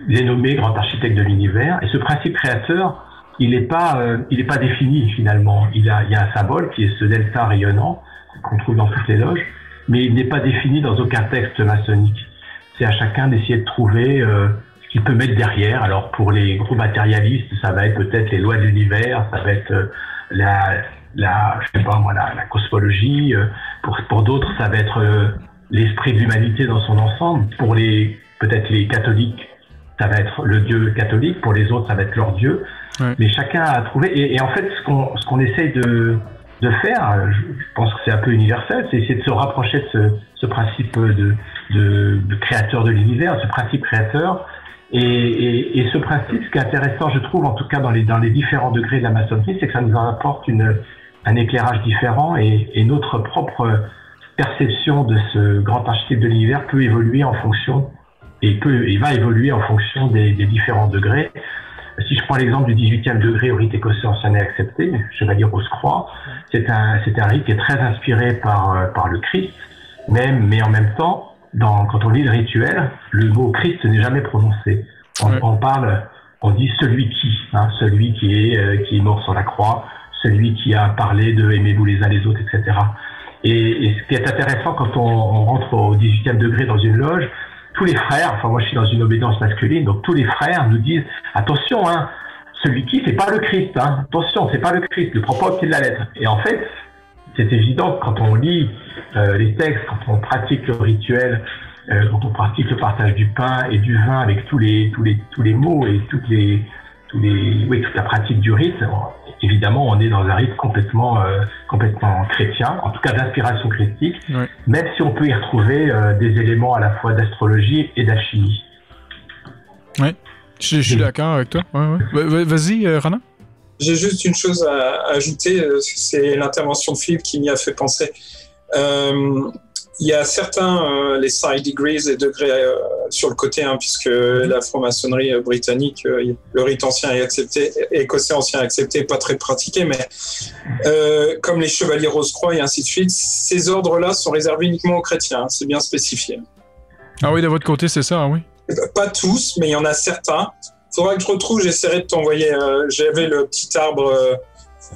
D: il est nommé grand architecte de l'univers, et ce principe créateur, il n'est pas, euh, il est pas défini finalement. Il, a, il y a un symbole qui est ce delta rayonnant qu'on trouve dans toutes les loges, mais il n'est pas défini dans aucun texte maçonnique. C'est à chacun d'essayer de trouver euh, ce qu'il peut mettre derrière. Alors pour les gros matérialistes, ça va être peut-être les lois de l'univers, ça va être euh, la, la, je sais pas moi, la, la cosmologie. euh, pour pour d'autres, ça va être euh, l'esprit de l'humanité dans son ensemble. Pour les peut-être les catholiques, ça va être le Dieu catholique. Pour les autres, ça va être leur Dieu. Mais chacun a trouvé. Et, et en fait, ce qu'on ce qu'on essaye de de faire, je, pense que c'est un peu universel, c'est essayer de se rapprocher de ce, ce principe de, de, de créateur de l'univers, ce principe créateur. Et, et, et ce principe, ce qui est intéressant, je trouve, en tout cas dans les, dans les différents degrés de la maçonnerie, c'est que ça nous apporte une, un éclairage différent et, et notre propre perception de ce grand architecte de l'univers peut évoluer en fonction et peut et va évoluer en fonction des, des différents degrés. Si je prends l'exemple du 18e degré au rite écossais ancien et accepté, Chevalier Rose-Croix, c'est un, c'est un rite qui est très inspiré par, euh, par le Christ, même, mais en même temps, dans, quand on lit le rituel, le mot Christ n'est jamais prononcé. On, on parle, on dit celui qui, hein, celui qui est, euh, qui est mort sur la croix, celui qui a parlé de aimez-vous les uns les autres, etc. Et, et ce qui est intéressant quand on, on rentre au 18e degré dans une loge, tous les frères, enfin moi je suis dans une obédience masculine, donc tous les frères nous disent attention, hein, celui qui c'est pas le Christ, hein, attention, c'est pas le Christ, ne prends pas au pied de la lettre. Et en fait, c'est évident que quand on lit euh, les textes, quand on pratique le rituel, euh, quand on pratique le partage du pain et du vin avec tous les tous les tous les mots et toutes les tous les oui toute la pratique du rite, évidemment on est dans un rite complètement euh, complètement chrétien, en tout cas d'inspiration christique, même si on peut y retrouver euh, des éléments à la fois d'astrologie et d'alchimie.
A: Ouais. Je, je suis d'accord avec toi. Ouais, ouais. Vas-y, euh, Ronan.
F: J'ai juste une chose à ajouter, c'est l'intervention de Philippe qui m'y a fait penser. Il y a certains, euh, les side degrees et degrés euh, sur le côté, hein, puisque la franc-maçonnerie euh, britannique, le rite ancien est accepté, écossais ancien est accepté, pas très pratiqué, mais euh, comme les chevaliers Rose-Croix et ainsi de suite, ces ordres-là sont réservés uniquement aux chrétiens, hein, c'est bien spécifié.
A: Ah oui, de votre côté, c'est ça, oui.
F: Pas tous, mais il y en a certains. Faudra que je retrouve, j'essaierai de t'envoyer. euh, J'avais le petit arbre euh,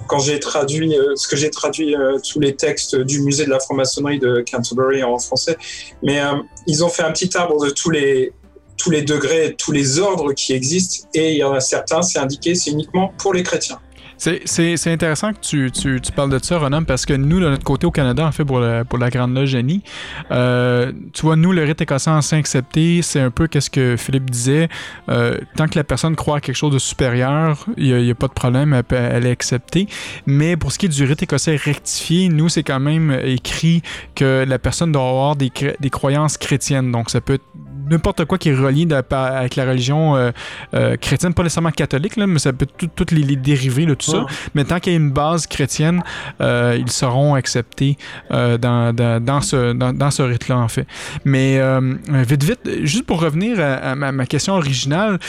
F: quand j'ai traduit, euh, ce que j'ai traduit euh, tous les textes du musée de la franc-maçonnerie de Canterbury en français. Mais euh, ils ont fait un petit arbre de tous les tous les degrés, tous les ordres qui existent, et il y en a certains, c'est indiqué, c'est uniquement pour les chrétiens.
A: C'est- intéressant que tu, tu, parles de ça, Ronan, parce que nous, de notre côté au Canada, en fait, pour pour la Grande Loge Jenny, euh, tu vois, nous, le rite écossais ancien accepté, c'est un peu qu'est-ce que Philippe disait. euh, tant que la personne croit à quelque chose de supérieur, il n'y a, pas de problème, elle, est acceptée. Mais pour ce qui est du rite écossais rectifié, nous, c'est quand même écrit que la personne doit avoir des, des croyances chrétiennes. Donc, ça peut être n'importe quoi qui est relié de- avec la religion euh, euh, chrétienne, pas nécessairement catholique, là, mais ça peut tout- toutes les, les dérivés de tout ça. Mais tant qu'il y a une base chrétienne, euh, ils seront acceptés dans, dans, dans ce, dans, dans ce rite-là, en fait. Mais vite, vite, juste pour revenir à, à ma, ma question originale,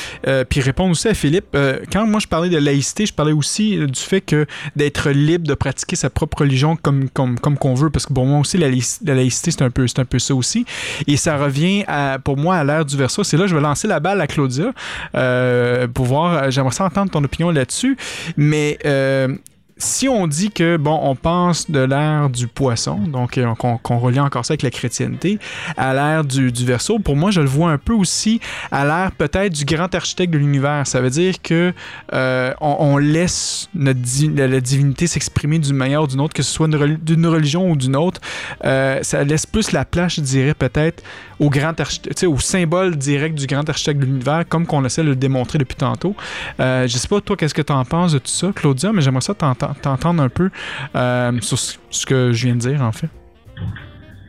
A: puis répondre aussi à Philippe, quand moi je parlais de laïcité, je parlais aussi du fait que d'être libre de pratiquer sa propre religion comme, comme, comme qu'on veut, parce que pour moi aussi, la, laïc- la laïcité, c'est un, peu, c'est un peu ça aussi. Et ça revient à, pour moi à l'ère du verso. C'est là que je vais lancer la balle à Claudia euh, pour voir, j'aimerais ça entendre ton opinion là-dessus. Mais euh, si on dit que, bon, on pense de l'ère du poisson, donc euh, qu'on relie encore ça avec la chrétienté, à l'ère du, du verso, pour moi, je le vois un peu aussi à l'ère peut-être du grand architecte de l'univers. Ça veut dire que euh, on, laisse la, divinité s'exprimer d'une manière ou d'une autre, que ce soit d'une religion ou d'une autre. Euh, ça laisse plus la place, je dirais, peut-être au grand au symbole direct du grand architecte de l'univers, comme qu'on essaie de le démontrer depuis tantôt. Euh, je sais pas, toi, qu'est-ce que tu en penses de tout ça, Claudia, mais j'aimerais ça t'enten- t'entendre un peu euh, sur ce que je viens de dire, en fait.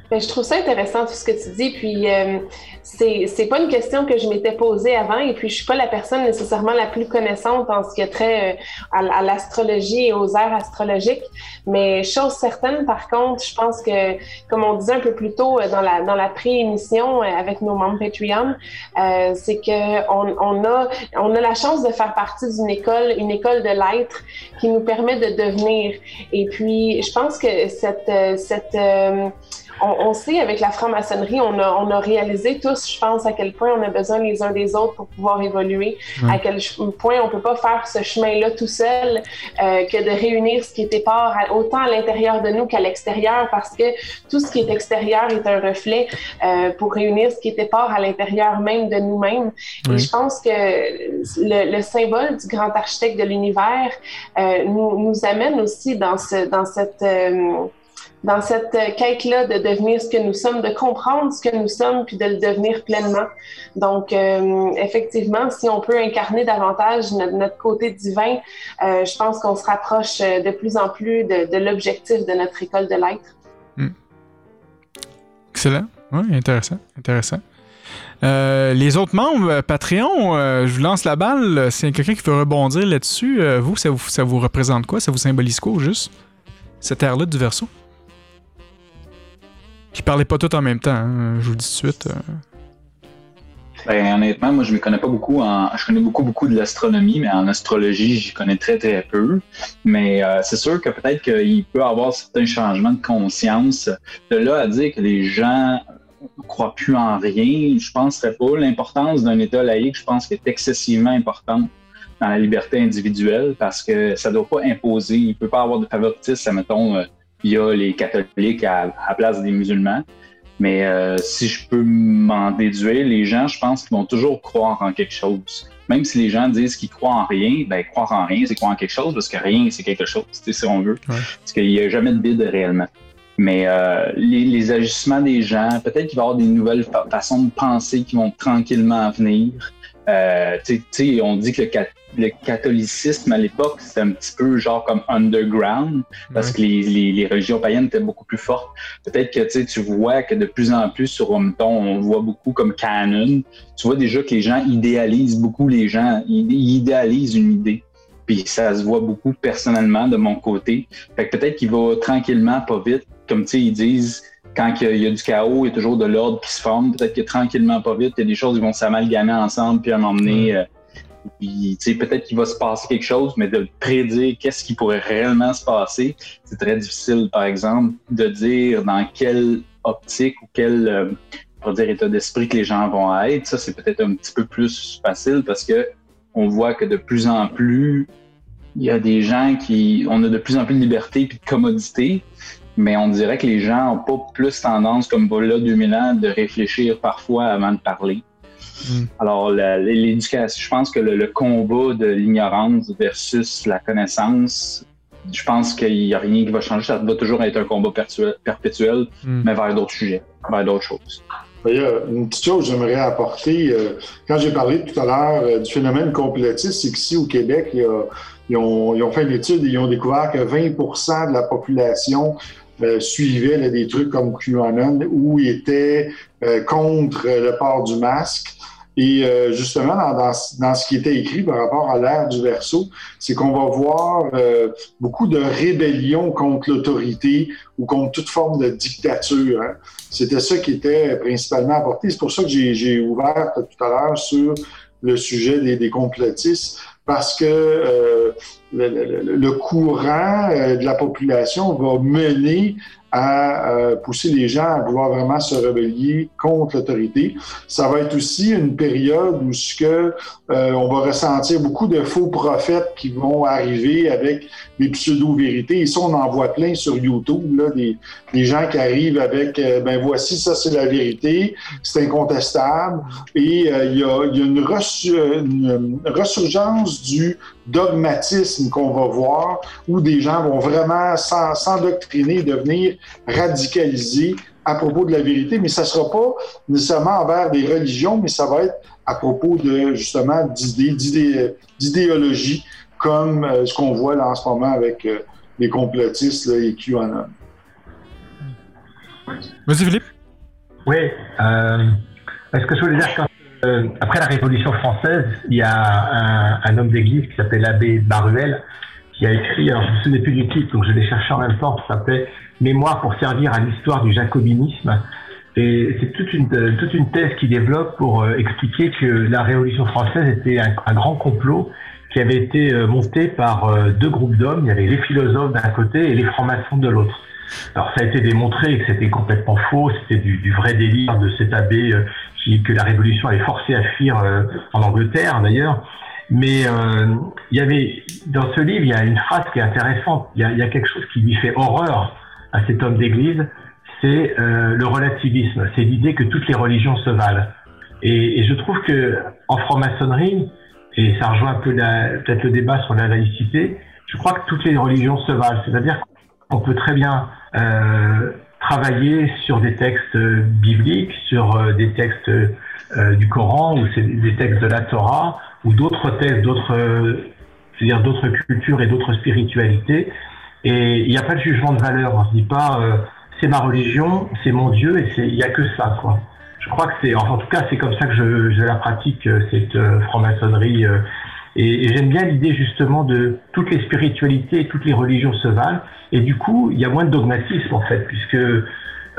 B: Ben, je trouve ça intéressant tout ce que tu dis. Puis euh, c'est pas une question que je m'étais posée avant. Et puis je suis pas la personne nécessairement la plus connaissante en ce qui a trait euh, à, l'astrologie et aux aires astrologiques. Mais chose certaine, par contre, je pense que comme on disait un peu plus tôt euh, dans la dans la pré-émission euh, avec nos membres Patreon, euh, c'est que on, on a on a la chance de faire partie d'une école, une école de l'être qui nous permet de devenir. Et puis je pense que cette cette on, on sait avec la franc-maçonnerie, on a, on a réalisé tous, je pense, à quel point on a besoin les uns des autres pour pouvoir évoluer, à quel point on peut pas faire ce chemin-là tout seul, euh, que de réunir ce qui épars à- autant à l'intérieur de nous qu'à l'extérieur, parce que tout ce qui est extérieur est un reflet euh, pour réunir ce qui est épars à l'intérieur même de nous-mêmes. Et je pense que le, le symbole du grand architecte de l'univers euh, nous, nous amène aussi dans, ce, dans cette... dans cette quête-là de devenir ce que nous sommes, de comprendre ce que nous sommes, puis de le devenir pleinement. Donc, euh, effectivement, si on peut incarner davantage notre, côté divin, euh, je pense qu'on se rapproche euh, de plus en plus de, l'objectif de notre école de l'être.
A: Excellent. Oui, intéressant. Intéressant. Les autres membres, Patreon, je vous lance la balle. C'est quelqu'un qui veut rebondir là-dessus. Vous, ça vous, représente quoi? Ça vous symbolise quoi, juste? Cette ère-là du verso? Qui parlait pas tout en même temps, hein, je vous dis tout de suite. euh.
I: Ben, honnêtement, moi, je ne connais pas beaucoup. En... Je connais beaucoup, beaucoup de l'astronomie, mais en astrologie, j'y connais très, très peu. Mais euh, c'est sûr que peut-être qu'il peut y avoir certains changements de conscience. De là à dire que les gens ne croient plus en rien, je penserais pas. L'importance d'un État laïque, je pense qu'elle est excessivement importante dans la liberté individuelle parce que ça ne doit pas imposer. Il ne peut pas avoir de favoritisme, mettons, euh, via les catholiques à, à la place des musulmans. Mais euh, si je peux m'en déduire, les gens, je pense qu'ils vont toujours croire en quelque chose. Même si les gens disent qu'ils croient en rien, ben croire en rien, c'est croire en quelque chose, parce que rien, c'est quelque chose, tu sais, si on veut. Parce qu'il n'y a jamais de bide réellement. Mais euh, les, les ajustements des gens, peut-être qu'il va y avoir des nouvelles fa- façons de penser qui vont tranquillement venir. Euh, on dit que le, cat- le catholicisme à l'époque, c'était un petit peu genre comme underground, parce que les, les- les religions païennes étaient beaucoup plus fortes. Peut-être que tu vois que de plus en plus sur Hometon, on voit beaucoup comme canon. Tu vois déjà que les gens idéalisent beaucoup les gens, ils, ils idéalisent une idée. Puis ça se voit beaucoup personnellement de mon côté. Fait que peut-être qu'il va tranquillement, pas vite, comme tu sais, ils disent, quand il y, a, il y a du chaos, il y a toujours de l'ordre qui se forme. Peut-être que tranquillement, pas vite, il y a des choses qui vont s'amalgamer ensemble, puis à un moment donné, euh, puis, tu sais, peut-être qu'il va se passer quelque chose, mais de prédire qu'est-ce qui pourrait réellement se passer, c'est très difficile, par exemple, de dire dans quelle optique ou quel euh, dire, état d'esprit que les gens vont être. Ça, c'est peut-être un petit peu plus facile parce que on voit que de plus en plus, il y a des gens qui. On a de plus en plus de liberté et de commodité, mais on dirait que les gens n'ont pas plus tendance, comme voilà 2000 ans, de réfléchir parfois avant de parler. Alors, la- l'éducation, je pense que le, le combat de l'ignorance versus la connaissance, je pense qu'il n'y a rien qui va changer. Ça va toujours être un combat perpétuel, perpétuel
C: Mm.
I: mais vers d'autres sujets, vers d'autres choses.
C: Il y a une petite chose que j'aimerais apporter. euh, Quand j'ai parlé tout à l'heure euh, du phénomène complétiste, c'est qu'ici au Québec, il y a- ils, ont, ils ont fait une étude et ils ont découvert que 20% de la population euh, suivait là, des trucs comme QAnon ou était euh, contre le port du masque. Et euh, justement, dans, dans, ce qui était écrit par rapport à l'ère du verso, c'est qu'on va voir euh, beaucoup de rébellions contre l'autorité ou contre toute forme de dictature. hein. C'était ça qui était principalement apporté. C'est pour ça que j'ai ouvert tout à l'heure sur le sujet des, des complotistes, parce que euh, le, courant euh, de la population va mener à euh, pousser les gens à vouloir vraiment se rebeller contre l'autorité. Ça va être aussi une période où ce que euh, on va ressentir beaucoup de faux prophètes qui vont arriver avec des pseudo-vérités. Et ça, on en voit plein sur YouTube, là, des, des gens qui arrivent avec euh, ben voici, ça c'est la vérité, c'est incontestable. Et euh, il y, y a une ressurgence du dogmatisme qu'on va voir, où des gens vont vraiment s'en- s'endoctriner, devenir radicalisés à propos de la vérité, mais ça ne sera pas nécessairement envers des religions, mais ça va être à propos de justement d'idées, d'idées- d'idéologie, comme euh, ce qu'on voit là en ce moment avec euh, les complotistes là, et QAnon.
A: Monsieur Philippe?
D: Oui. euh, ce que je voulais dire, quand, euh, après la Révolution française, il y a un, un homme d'église qui s'appelle l'abbé Baruel qui a écrit, alors je ne me souviens plus du titre, donc je l'ai cherché en même temps, qui s'appelait Mémoire pour servir à l'histoire du jacobinisme. Et c'est toute une, toute une thèse qui développe pour euh, expliquer que la Révolution française était un, un grand complot qui avait été euh, monté par euh, deux groupes d'hommes. Il y avait les philosophes d'un côté et les francs-maçons de l'autre. Alors ça a été démontré que c'était complètement faux, c'était du, du vrai délire de cet abbé que la Révolution avait forcé à fuir euh, en Angleterre d'ailleurs. Mais euh, il y avait dans ce livre, il y a une phrase qui est intéressante. Il y a, quelque chose qui lui fait horreur à cet homme d'église, c'est euh, le relativisme. C'est l'idée que toutes les religions se valent. Et, je trouve que en franc-maçonnerie, et ça rejoint un peu peut-être le débat sur la laïcité, je crois que toutes les religions se valent. C'est-à-dire qu'on peut très bien travailler sur des textes euh, bibliques, sur euh, des textes euh, du Coran ou des textes de la Torah ou d'autres textes, d'autres, c'est-à-dire d'autres cultures et d'autres spiritualités. Et il n'y a pas de jugement de valeur. On se dit pas euh, c'est ma religion, c'est mon Dieu et il y a que ça quoi. Je crois que c'est enfin, en tout cas c'est comme ça que je, je la pratique cette franc-maçonnerie et, j'aime bien l'idée justement de toutes les spiritualités et toutes les religions se valent et du coup il y a moins de dogmatisme en fait puisque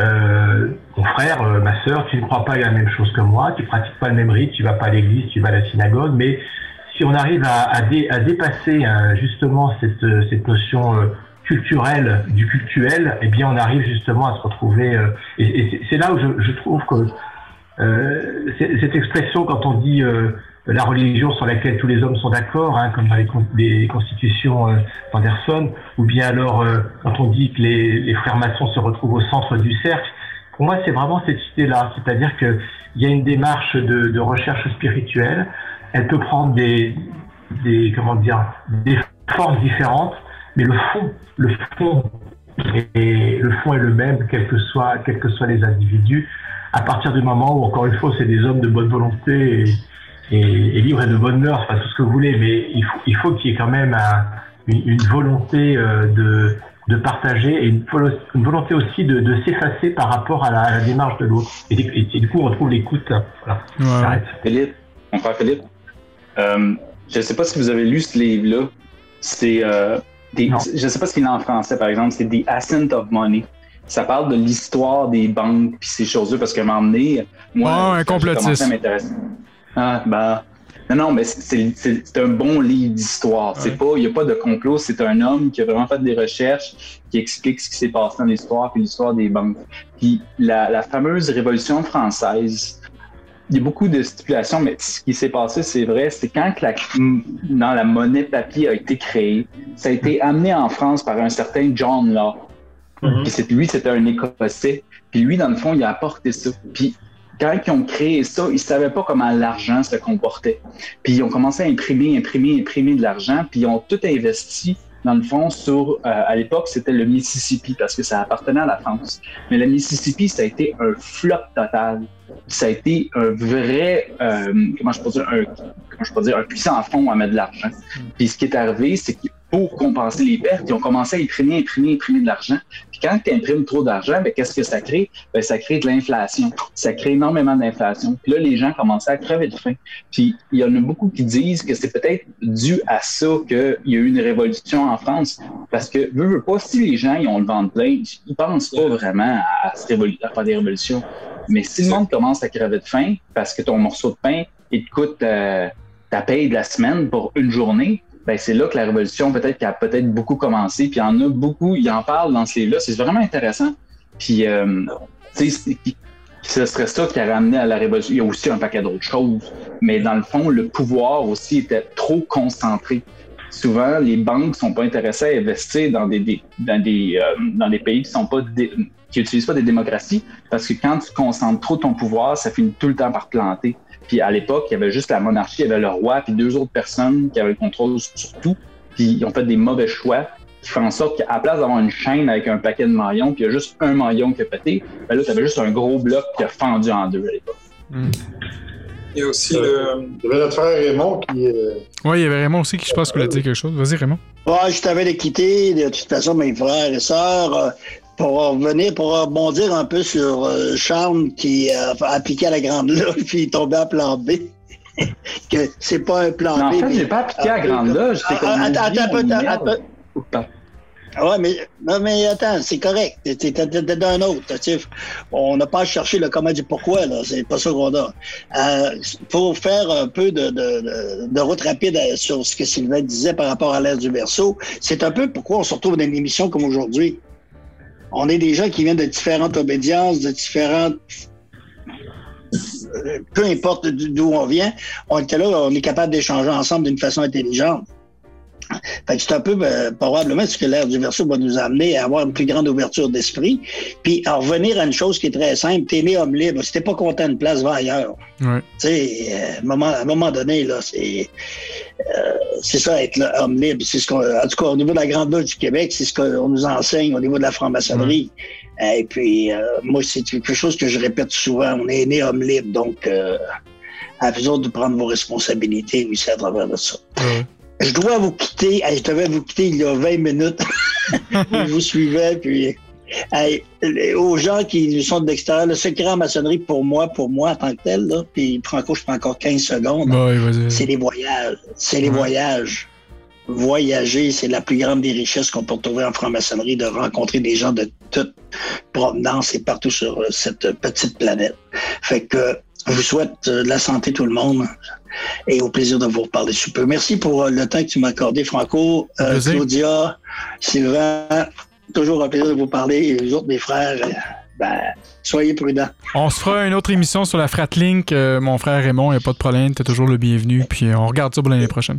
D: euh, mon frère, euh, ma sœur, tu ne crois pas à la même chose que moi, tu pratiques pas le même rite, tu vas pas à l'église, tu vas à la synagogue, mais si on arrive à, à, dé- à dépasser euh, justement cette, euh, cette notion culturelle du cultuel, eh bien on arrive justement à se retrouver. euh, et c'est- là où je, je trouve que euh, cette expression quand on dit la religion sur laquelle tous les hommes sont d'accord, hein, comme dans les, con- les constitutions euh, d'Anderson, ou bien alors euh, quand on dit que les, les frères maçons se retrouvent au centre du cercle, pour moi c'est vraiment cette idée-là, c'est-à-dire qu'il y a une démarche de, de recherche spirituelle, elle peut prendre des, des comment dire des formes différentes, mais le fond, le fond et le fond est le même, quels que soient quels que soient les individus, à partir du moment où encore une fois c'est des hommes de bonne volonté et, et, et libres et de bonne mœurs, enfin tout ce que vous voulez, mais il faut il faut qu'il y ait quand même un- une, une volonté euh, de de partager et une, volo- une volonté aussi de, de s'effacer par rapport à la, à la démarche de l'autre. Et, et- et du coup, on retrouve l'écoute. Voilà. J'arrête.
I: Philippe, mon frère Philippe, euh, je ne sais pas si vous avez lu ce livre-là. C'est, euh, je ne sais pas s'il est en français, par exemple. C'est The Ascent of Money. Ça parle de l'histoire des banques puis ces choses-là, parce qu'à un moment donné, moi,
A: Ah, un complotiste.
I: Ah, ben, non, non, mais c'est un bon livre d'histoire. C'est pas, il n'y a pas de complot. C'est un homme qui a vraiment fait des recherches, qui explique ce qui s'est passé dans l'histoire puis l'histoire des banques. Puis la, la fameuse Révolution française, il y a beaucoup de stipulations, mais ce qui s'est passé, c'est vrai, c'est quand que la, dans la monnaie papier a été créée, ça a été amené en France par un certain John Law. Puis c'est- lui, c'était un Écossais. Puis lui, dans le fond, il a apporté ça. Puis quand ils ont créé ça, ils savaient pas comment l'argent se comportait. Puis ils ont commencé à imprimer, imprimer, imprimer de l'argent. Puis ils ont tout investi, dans le fond, sur, euh, à l'époque, c'était le Mississippi parce que ça appartenait à la France. Mais le Mississippi, ça a été un flop total. Ça a été un vrai, euh, comment je peux dire, un, comment je peux dire, un puissant fond à mettre de l'argent. Puis ce qui est arrivé, c'est que pour compenser les pertes, ils ont commencé à imprimer, imprimer, imprimer de l'argent. Puis quand tu imprimes trop d'argent, ben, qu'est-ce que ça crée? Ben, ça crée de l'inflation. Ça crée énormément d'inflation. Puis là, les gens commençaient à crever de faim. Puis il y en a beaucoup qui disent que c'est peut-être dû à ça qu'il y a eu une révolution en France. Parce que, veux, veux pas, si les gens ils ont le ventre plein, ils pensent pas vraiment à, se à faire des révolutions. Mais si le monde commence à crever de faim parce que ton morceau de pain, il te coûte euh, ta paye de la semaine pour une journée, c'est là que la révolution peut-être a peut-être beaucoup commencé. Puis il y en a beaucoup, il en parle dans ce livre-là. C'est vraiment intéressant. Puis euh, tu ce serait ça qui a ramené à la révolution. Il y a aussi un paquet d'autres choses. Mais dans le fond, le pouvoir aussi était trop concentré. Souvent, les banques sont pas intéressées à investir dans des, dans des, euh, dans des pays qui sont pas qui utilisent pas des démocraties parce que quand tu concentres trop ton pouvoir, ça finit tout le temps par planter. Puis à l'époque, il y avait juste la monarchie, il y avait le roi, puis deux autres personnes qui avaient le contrôle sur tout. Puis ils ont fait des mauvais choix qui font en sorte qu'à la place d'avoir une chaîne avec un paquet de maillons, puis il y a juste un maillon qui a pété, ben là, tu avais juste un gros bloc qui a fendu en deux à l'époque.
F: Il y a aussi le.
C: Il y avait notre frère Raymond qui. euh,
A: Oui, il y avait Raymond aussi qui, je pense, voulait dire quelque chose. Vas-y, Raymond.
E: Ouais, je t'avais de quitter, de toute façon, mes frères et sœurs, euh, pour revenir, pour rebondir un peu sur euh, Charles qui euh, a appliqué à la grande loge puis il est tombé à plan B. que c'est pas un plan
I: Mais en
E: B.
I: fait, j'ai pas appliqué à la grande loge,
E: Ah, ah, Attends, attends, attends. Ouais, mais, non, mais attends, c'est correct. T'es d'un autre. On n'a pas à chercher le comment du pourquoi, là. C'est pas ça qu'on a. Euh, pour faire un peu de, de, de- de route rapide euh, sur ce que Sylvain disait par rapport à l'ère du verso, c'est un peu pourquoi on se retrouve dans une émission comme aujourd'hui. On est des gens qui viennent de différentes obédiences, de différentes euh, peu importe d'où on vient, on était là, on est capable d'échanger ensemble d'une façon intelligente. Fait que c'est un peu euh, probablement ce que l'ère du verso va nous amener à avoir une plus grande ouverture d'esprit, puis à revenir à une chose qui est très simple. T'es né homme libre. Si t'es pas content d'une place, va ailleurs.
A: Ouais.
E: Tu sais, euh, à un moment, à un moment donné, là, c'est euh, c'est ça, être là, homme libre. C'est ce qu'on, en tout cas, au niveau de la Grande Loge du Québec, c'est ce qu'on nous enseigne au niveau de la franc-maçonnerie. Et puis, euh, moi, c'est quelque chose que je répète souvent. On est né homme libre, donc euh, à vous autres de prendre vos responsabilités aussi à travers de ça. Je dois vous quitter. Hey, je devais vous quitter il y a 20 minutes. je vous suivais, puis hey, aux gens qui nous sont de l'extérieur, le secret en maçonnerie pour moi, pour moi en tant que tel, là, puis Franco, je prends encore 15 secondes.
A: Vas-y.
E: C'est les voyages. C'est les
A: Ouais.
E: voyages. Voyager, c'est la plus grande des richesses qu'on peut trouver en franc-maçonnerie, de rencontrer des gens de toute provenance et partout sur euh, cette petite planète. Fait que je vous souhaite euh, de la santé tout le monde et au plaisir de vous reparler sous peu. Merci pour euh, le temps que tu m'as accordé, Franco, euh. Claudia, Sylvain. Toujours un plaisir de vous parler et les autres, mes frères, euh, ben, soyez prudents.
A: On se fera une autre émission sur la Fratlink. euh, mon frère Raymond, il n'y a pas de problème. T'es toujours le bienvenu. Puis on regarde ça pour l'année prochaine.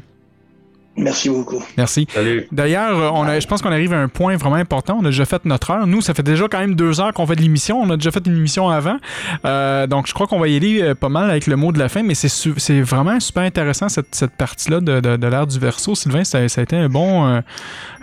E: Merci beaucoup.
A: Merci.
H: Salut.
A: D'ailleurs, euh, on a, je pense qu'on arrive à un point vraiment important. On a déjà fait notre heure. Nous, ça fait déjà quand même deux heures qu'on fait de l'émission. On a déjà fait une émission avant. Euh, donc, je crois qu'on va y aller euh, pas mal avec le mot de la fin, mais c'est vraiment super intéressant cette, cette partie-là de, de, de l'ère du verso. Sylvain, ça, ça a été un bon, euh,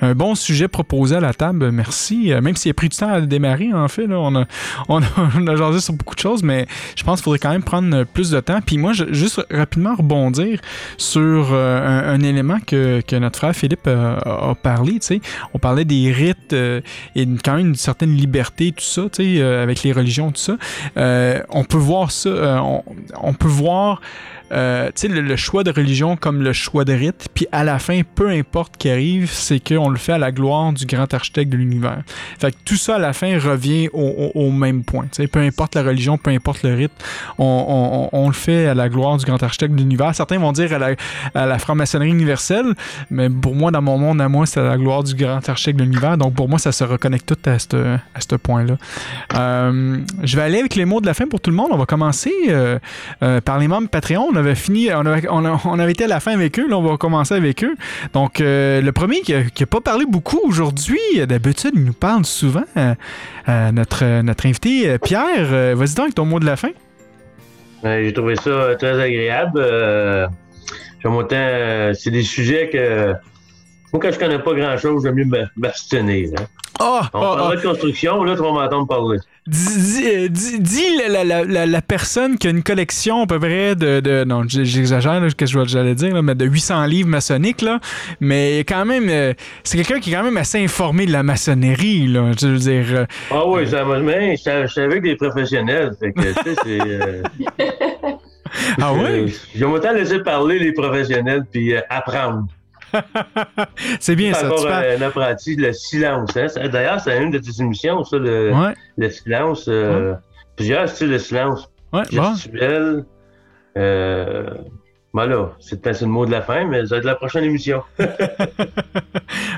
A: un bon sujet proposé à la table. Merci. Même s'il a pris du temps à le démarrer, en fait, là, on, a, on, a, on a jasé sur beaucoup de choses, mais je pense qu'il faudrait quand même prendre plus de temps. Puis moi, je, juste rapidement rebondir sur euh, un, un élément que, que notre frère Philippe euh, a, a parlé. tu sais. On parlait des rites euh, et quand même une certaine liberté, tout ça, euh, avec les religions, tout ça. Euh, on peut voir ça, on peut voir euh, le, choix de religion comme le choix de rite, puis à la fin, peu importe qui arrive, c'est qu'on le fait à la gloire du grand architecte de l'univers. Fait tout ça, à la fin, revient au, même point. Peu importe la religion, peu importe le rite, on, le fait à la gloire du grand architecte de l'univers. Certains vont dire à la, franc-maçonnerie universelle, mais pour moi, dans mon monde, à moi, c'est à la gloire du grand architecte de l'univers. Donc pour moi, ça se reconnecte tout à ce point-là. Euh, je vais aller avec les mots de la fin pour tout le monde. On va commencer euh, par les membres Patreon. On avait fini, on avait, été à la fin avec eux. Là, on va commencer avec eux. Donc, euh, le premier qui n'a pas parlé beaucoup aujourd'hui, d'habitude, il nous parle souvent. euh, euh, notre, notre invité, Pierre, vas-y donc ton mot de la fin.
H: Ouais, J'ai trouvé ça très agréable. Autant, c'est des sujets que. Moi, quand je connais pas grand-chose, j'aime mieux m'abstenir. Hein.
A: Ah!
H: On
A: ah,
H: parlera
A: ah.
H: de construction, là, tu vas m'entendre parler.
A: Dis, dis- euh, dis- la, la- la- personne qui a une collection à peu près de. de- non, j'exagère ce que je- j'allais dire, là, mais de 800 livres maçonniques, là. Mais quand même, euh, c'est quelqu'un qui est quand même assez informé de la maçonnerie, là. Je veux dire. euh,
H: Ah oui, ça m'a. Mais je suis avec des professionnels. Fait que, tu sais, c'est. euh,
A: Ah
H: je-
A: ouais?
H: J'aime autant laisser parler les professionnels puis euh, apprendre.
A: C'est bien ça.
H: encore
A: tu
H: un apprenti, le silence. Hein? Ça- D'ailleurs, c'est une de tes émissions, ça, le,
A: Ouais.
H: le silence. euh, Plusieurs styles de silence.
A: Ouais, bon.
H: Gestuel. euh, Ben c'est peut-être le mot de la fin, mais ça va être la prochaine émission.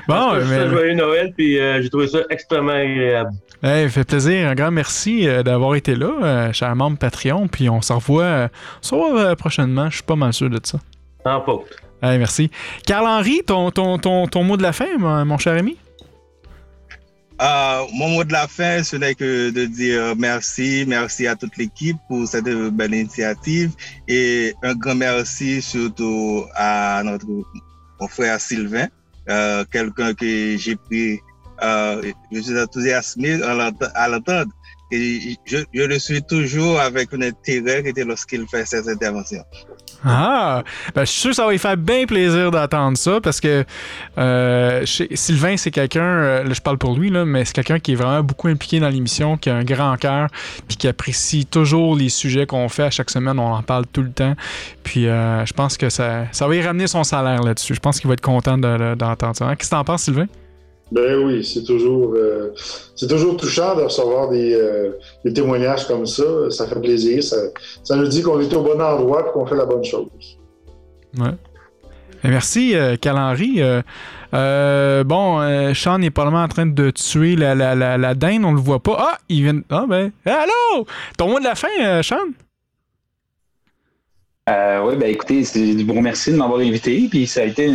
A: Bon,
H: Je
A: mais-
H: souhaite joyeux Noël, puis euh, j'ai trouvé ça extrêmement agréable.
A: Hey, fait plaisir. Un grand merci euh, d'avoir été là, euh, cher membre Patreon. Puis on se revoit, euh, prochainement. Je suis pas mal sûr de ça.
H: En faute.
A: Hey, merci. Carl-Henri, ton, ton, ton, ton mot de la fin, mon, mon cher ami?
J: Euh, mon mot de la fin, ce n'est que de dire merci, merci à toute l'équipe pour cette belle initiative et un grand merci surtout à notre mon frère Sylvain, euh, quelqu'un que j'ai pris, euh, je suis enthousiasmé à l'ent- à l'entendre et je, je le suis toujours avec un intérêt lorsqu'il fait ses interventions.
A: Ah! Ben, je suis sûr que ça va lui faire bien plaisir d'entendre ça parce que euh, Sylvain, c'est quelqu'un, euh, là, je parle pour lui, là, mais c'est quelqu'un qui est vraiment beaucoup impliqué dans l'émission, qui a un grand cœur, puis qui apprécie toujours les sujets qu'on fait à chaque semaine. On en parle tout le temps. Puis euh, je pense que ça, ça va y ramener son salaire là-dessus. Je pense qu'il va être content de- de- d'entendre ça. Hein? Qu'est-ce que t'en penses, Sylvain?
C: Ben oui, c'est toujours, euh, c'est toujours touchant de recevoir des, euh, des témoignages comme ça. Ça fait plaisir. Ça, ça nous dit qu'on est au bon endroit et qu'on fait la bonne chose.
A: Ouais. Et merci, euh, Cal-Henri. Euh, euh, bon, euh, Sean est probablement en train de tuer la, la, la, la dinde, on le voit pas. Ah, il vient. Ah, ben. Allô! Ton mot de la fin, euh, Sean?
I: Euh, oui, ben écoutez, c'est vous remercie de m'avoir invité. Puis ça a été,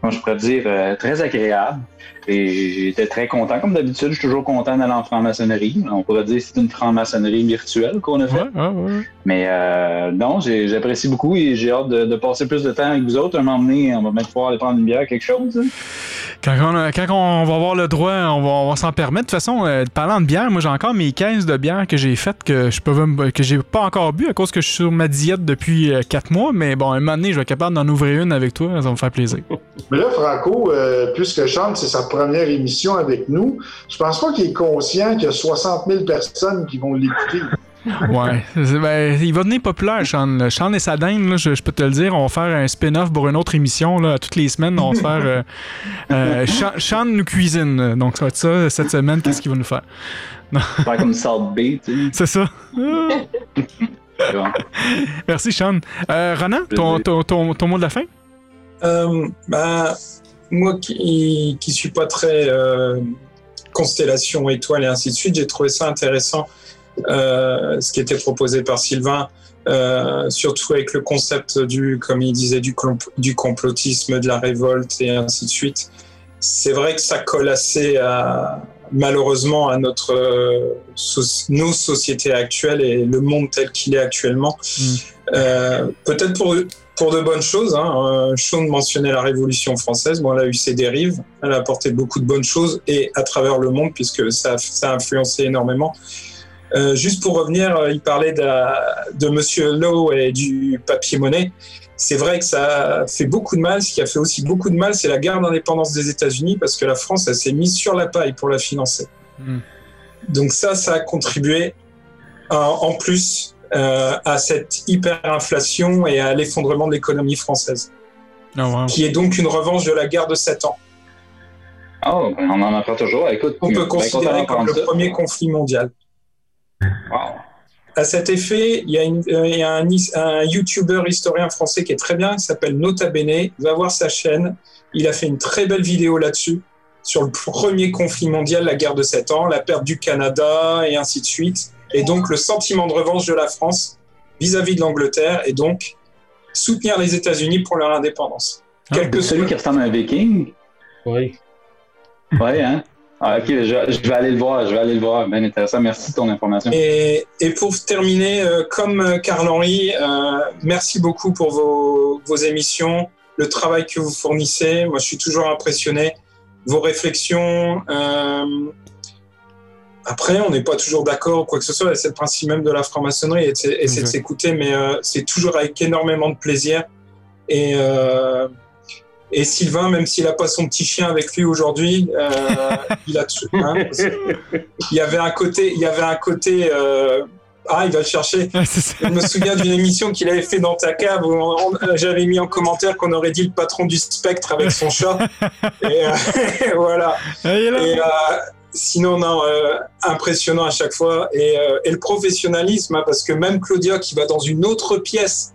I: comment je pourrais dire, euh, très agréable. Et j'étais très content. Comme d'habitude, je suis toujours content d'aller en franc-maçonnerie. On pourrait dire que c'est une franc-maçonnerie virtuelle qu'on a fait. Mais euh, non, j'apprécie beaucoup et j'ai hâte de, de passer plus de temps avec vous autres. Un moment donné, on va même pouvoir aller prendre une bière, quelque chose. hein.
A: Quand on, a- quand on va avoir le droit, on va, on va s'en permettre. De toute façon, euh, parlant de bière, moi j'ai encore mes caisses de bière que j'ai faites que je peux que j'ai pas encore bu à cause que je suis sur ma diète depuis 4 mois. Mais bon, un moment donné, je vais être capable d'en ouvrir une avec toi. Ça va me faire plaisir.
C: Mais là, Franco, euh, puisque Sean, c'est sa première émission avec nous, je pense pas qu'il est conscient qu'il y a 60 000 personnes qui vont l'écouter.
A: Ouais. Ben, il va devenir populaire, Sean. là. Sean et sa dinde, là, je, je peux te le dire, on va faire un spin-off pour une autre émission. Là, toutes les semaines, on va faire. euh, euh, Sean, Sean nous cuisine. Donc, ça va être ça cette semaine. Qu'est-ce qu'il va nous faire? Non.
I: Faire comme Salt tu
A: C'est ça. Merci, Sean. Euh, Ronan, ton, ton, ton, ton mot de la fin?
F: Euh, bah, moi qui, qui suis pas très euh, constellation, étoile et ainsi de suite, j'ai trouvé ça intéressant euh, ce qui était proposé par Sylvain, euh, surtout avec le concept du, comme il disait, du, complotisme, de la révolte et ainsi de suite. C'est vrai que ça colle assez à, malheureusement à notre euh, nos sociétés actuelles et le monde tel qu'il est actuellement. Euh, Peut-être pour, pour de bonnes choses. Hein. Euh, Sean mentionnait la Révolution française. Bon, elle a eu ses dérives. Elle a apporté beaucoup de bonnes choses et à travers le monde, puisque ça, ça a influencé énormément. Euh, juste pour revenir, euh, il parlait de, de Monsieur Lowe et du papier-monnaie. C'est vrai que ça fait beaucoup de mal. Ce qui a fait aussi beaucoup de mal, c'est la guerre d'indépendance des États-Unis, parce que la France, elle s'est mise sur la paille pour la financer. Donc ça, ça a contribué euh, en plus euh, à cette hyperinflation et à l'effondrement de l'économie française, qui est donc une revanche de la guerre de 7 ans.
I: Oh, ben, on en apprend toujours. Écoute,
F: On
I: ben,
F: peut
I: content
F: considérer comme le premier conflit mondial. À cet effet, il y a, une- euh, il y a un, un YouTuber historien français qui est très bien, qui s'appelle Nota Bene. Va voir sa chaîne. Il a fait une très belle vidéo là-dessus, sur le premier conflit mondial, la guerre de 7 ans, la perte du Canada et ainsi de suite. Et donc le sentiment de revanche de la France vis-à-vis de l'Angleterre et donc soutenir les États-Unis pour leur indépendance. Quel que
I: Celui qui ressemble à un viking?
H: Oui.
I: Oui, hein? Ah, ok, je, je vais aller le voir, je vais aller le voir. Bien intéressant, merci de ton information.
F: Et, et pour terminer, euh, comme euh, Carl-Henri, euh, merci beaucoup pour vos, vos émissions, le travail que vous fournissez. Moi, je suis toujours impressionné. Vos réflexions. euh, après, on n'est pas toujours d'accord ou quoi que ce soit. et C'est le principe même de la franc-maçonnerie, et c'est de s'écouter, mais euh, c'est toujours avec énormément de plaisir. Et, euh, et Sylvain, même s'il n'a pas son petit chien avec lui aujourd'hui, euh, il a tout. hein, il y avait un côté, il y avait un côté. euh, ah, il va le chercher. Je me souviens d'une émission qu'il avait fait dans ta cave où j'avais mis en commentaire qu'on aurait dit le patron du spectre avec son chat. Et, voilà. Et euh, sinon, non, euh, impressionnant à chaque fois. Et, euh, et le professionnalisme, hein, parce que même Claudia qui va dans une autre pièce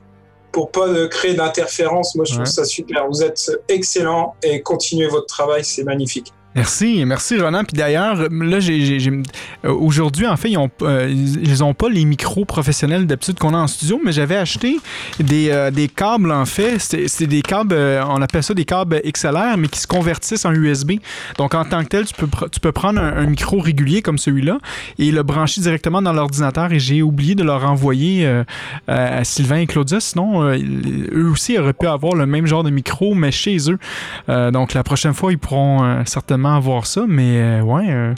F: pour pas de créer d'interférence. Moi, je trouve ça super. Vous êtes excellent et continuez votre travail, c'est magnifique.
A: Merci, merci Ronan. Puis d'ailleurs, là, j'ai, euh, aujourd'hui, en fait, euh, ils ont pas les micros professionnels d'habitude qu'on a en studio, mais j'avais acheté des, euh, câbles, en fait. C'est, des câbles, on appelle ça des câbles XLR, mais qui se convertissent en USB. Donc, en tant que tel, tu peux, tu peux prendre un, un micro régulier comme celui-là et le brancher directement dans l'ordinateur. Et j'ai oublié de leur envoyer à Sylvain et Claudia. Sinon, eux aussi auraient pu avoir le même genre de micro, mais chez eux. Donc la prochaine fois, ils pourront euh, certainement avoir ça, mais euh, ouais. euh,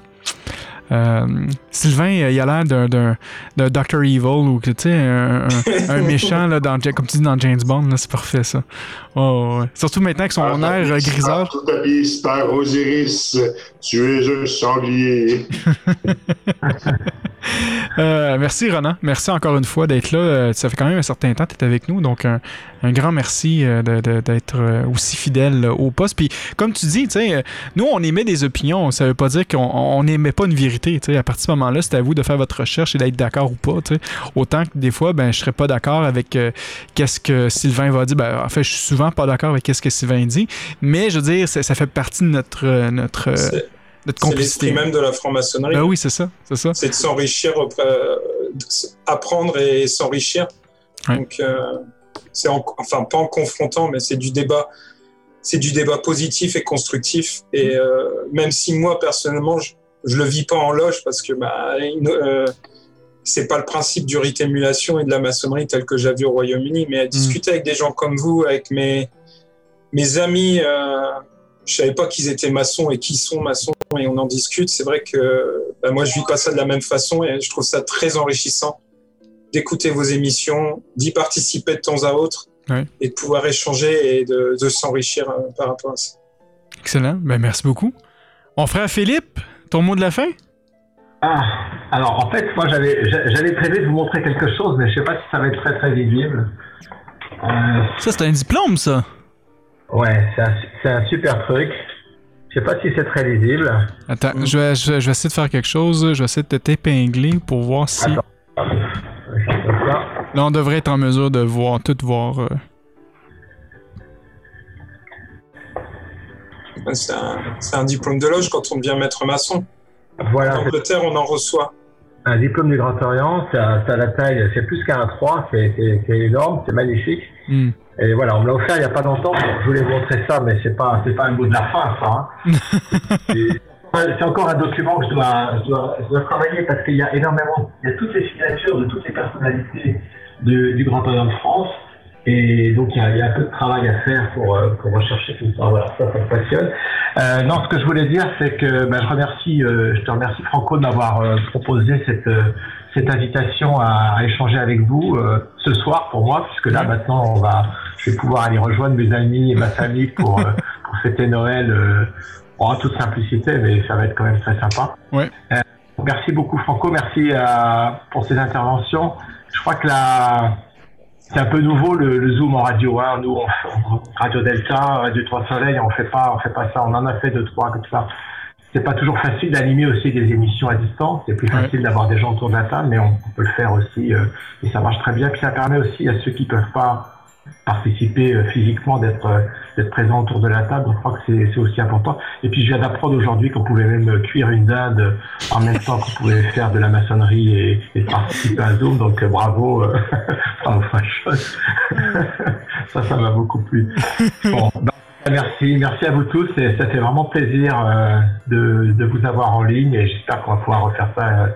A: euh, Sylvain, il a l'air d'un, d'un, d'un Dr. Evil ou que, tu sais, un, un- un méchant, là, dans, comme tu dis dans James Bond, là, c'est parfait ça. Oh, ouais. Surtout maintenant avec son
C: Ah,
A: air.
C: Tout habillé Star Osiris, tu es un sanglier.
A: Euh, merci Ronan, merci encore une fois d'être là. Ça fait quand même un certain temps que tu es avec nous, donc un, un grand merci euh, d'être euh, aussi fidèle euh, au poste. Puis comme tu dis, nous on émet des opinions, ça veut pas dire qu'on on n'émet pas une vérité. tu sais. À partir de ce moment-là, c'est à vous de faire votre recherche et d'être d'accord ou pas. Autant que des fois, ben je serais pas d'accord avec euh, qu'est-ce que Sylvain va dire. Ben, en fait, je suis souvent pas d'accord avec qu'est-ce que Sylvain dit, mais je veux dire, ça, ça fait partie de notre euh, notre euh,
F: C'est- l'esprit même de la franc-maçonnerie.
A: Ben oui, c'est ça, c'est ça.
F: C'est de s'enrichir, euh, apprendre et s'enrichir.
A: Ouais.
F: Donc, euh, c'est en- enfin pas en confrontant, mais c'est du débat. C'est du débat positif et constructif. Et euh, même si moi personnellement, je, je le vis pas en loge parce que bah, euh, c'est pas le principe du rite émulation et de la maçonnerie tel que j'ai vu au Royaume-Uni, mais à discuter avec des gens comme vous, avec mes mes amis. Euh, je savais pas qu'ils étaient maçons et qui sont maçons et on en discute. C'est vrai que bah, moi je vis pas ça de la même façon et je trouve ça très enrichissant d'écouter vos émissions, d'y participer de temps à autre
A: Ouais.
F: et de pouvoir échanger et de, de s'enrichir euh, par rapport à ça.
A: Excellent. Ben, merci beaucoup. Mon frère Philippe, ton mot de la fin?
D: Ah, alors en fait, moi j'avais j'a- j'avais prévu de vous montrer quelque chose, mais je sais pas si ça va être très très visible. Euh,
A: Ça, c'est un diplôme, ça.
D: ouais, c'est un, super truc. Je sais pas si c'est très visible.
A: Attends, je, vais, je, vais- je vais essayer de faire quelque chose. Je vais essayer de t'épingler pour voir si.
D: Attends.
A: Là, on devrait être en mesure de voir, tout voir. euh.
F: C'est un, diplôme de loge quand on devient maître maçon.
D: Voilà,
F: En Angleterre, on en reçoit.
D: un diplôme du Grand Orient, ça, ça a la taille, c'est plus qu'un 3, c'est énorme, c'est magnifique.
A: Hmm.
D: Et voilà, on me l'a offert il n'y a pas longtemps. Je voulais vous montrer ça, mais c'est pas, c'est pas un mot de la fin, ça. hein. C'est encore un document que je dois, je dois, je dois travailler parce qu'il y a énormément, il y a toutes les signatures de toutes les personnalités de- du Grand Orient de France. Et donc, il y, y a un peu de travail à faire pour, euh, pour rechercher tout ça. Voilà, ça, ça me passionne. Euh, non, ce que je voulais dire, c'est que ben, je remercie, euh, je te remercie Franco de m'avoir euh, proposé cette, euh, cette invitation à, à échanger avec vous euh, ce soir pour moi, puisque là maintenant, on va, je vais pouvoir aller rejoindre mes amis et ma famille pour, euh, pour fêter Noël euh, en toute simplicité, mais ça va être quand même très sympa.
A: Ouais.
D: Euh, merci beaucoup Franco, merci euh, pour ces interventions. Je crois que la c'est un peu nouveau le, le zoom en radio. Hein. Nous, on, on- Radio Delta, Radio Trois Soleil, on fait pas, on fait pas ça. On en a fait deux trois comme ça. C'est pas toujours facile d'animer aussi des émissions à distance. C'est plus
A: Ouais.
D: facile d'avoir des gens autour de la table, mais on, on peut le faire aussi euh, et ça marche très bien. Puis ça permet aussi à ceux qui peuvent pas participer euh, physiquement d'être euh, d'être présents autour de la table. Je crois que c'est aussi important. Et puis je viens d'apprendre aujourd'hui qu'on pouvait même cuire une dinde en même temps qu'on pouvait faire de la maçonnerie et, et participer à Zoom. Donc euh, bravo, euh, bravo ça, ça m'a beaucoup plu. Bon, bah, merci, merci à vous tous. Et ça fait vraiment plaisir euh, de, de vous avoir en ligne et j'espère qu'on va pouvoir refaire ça euh,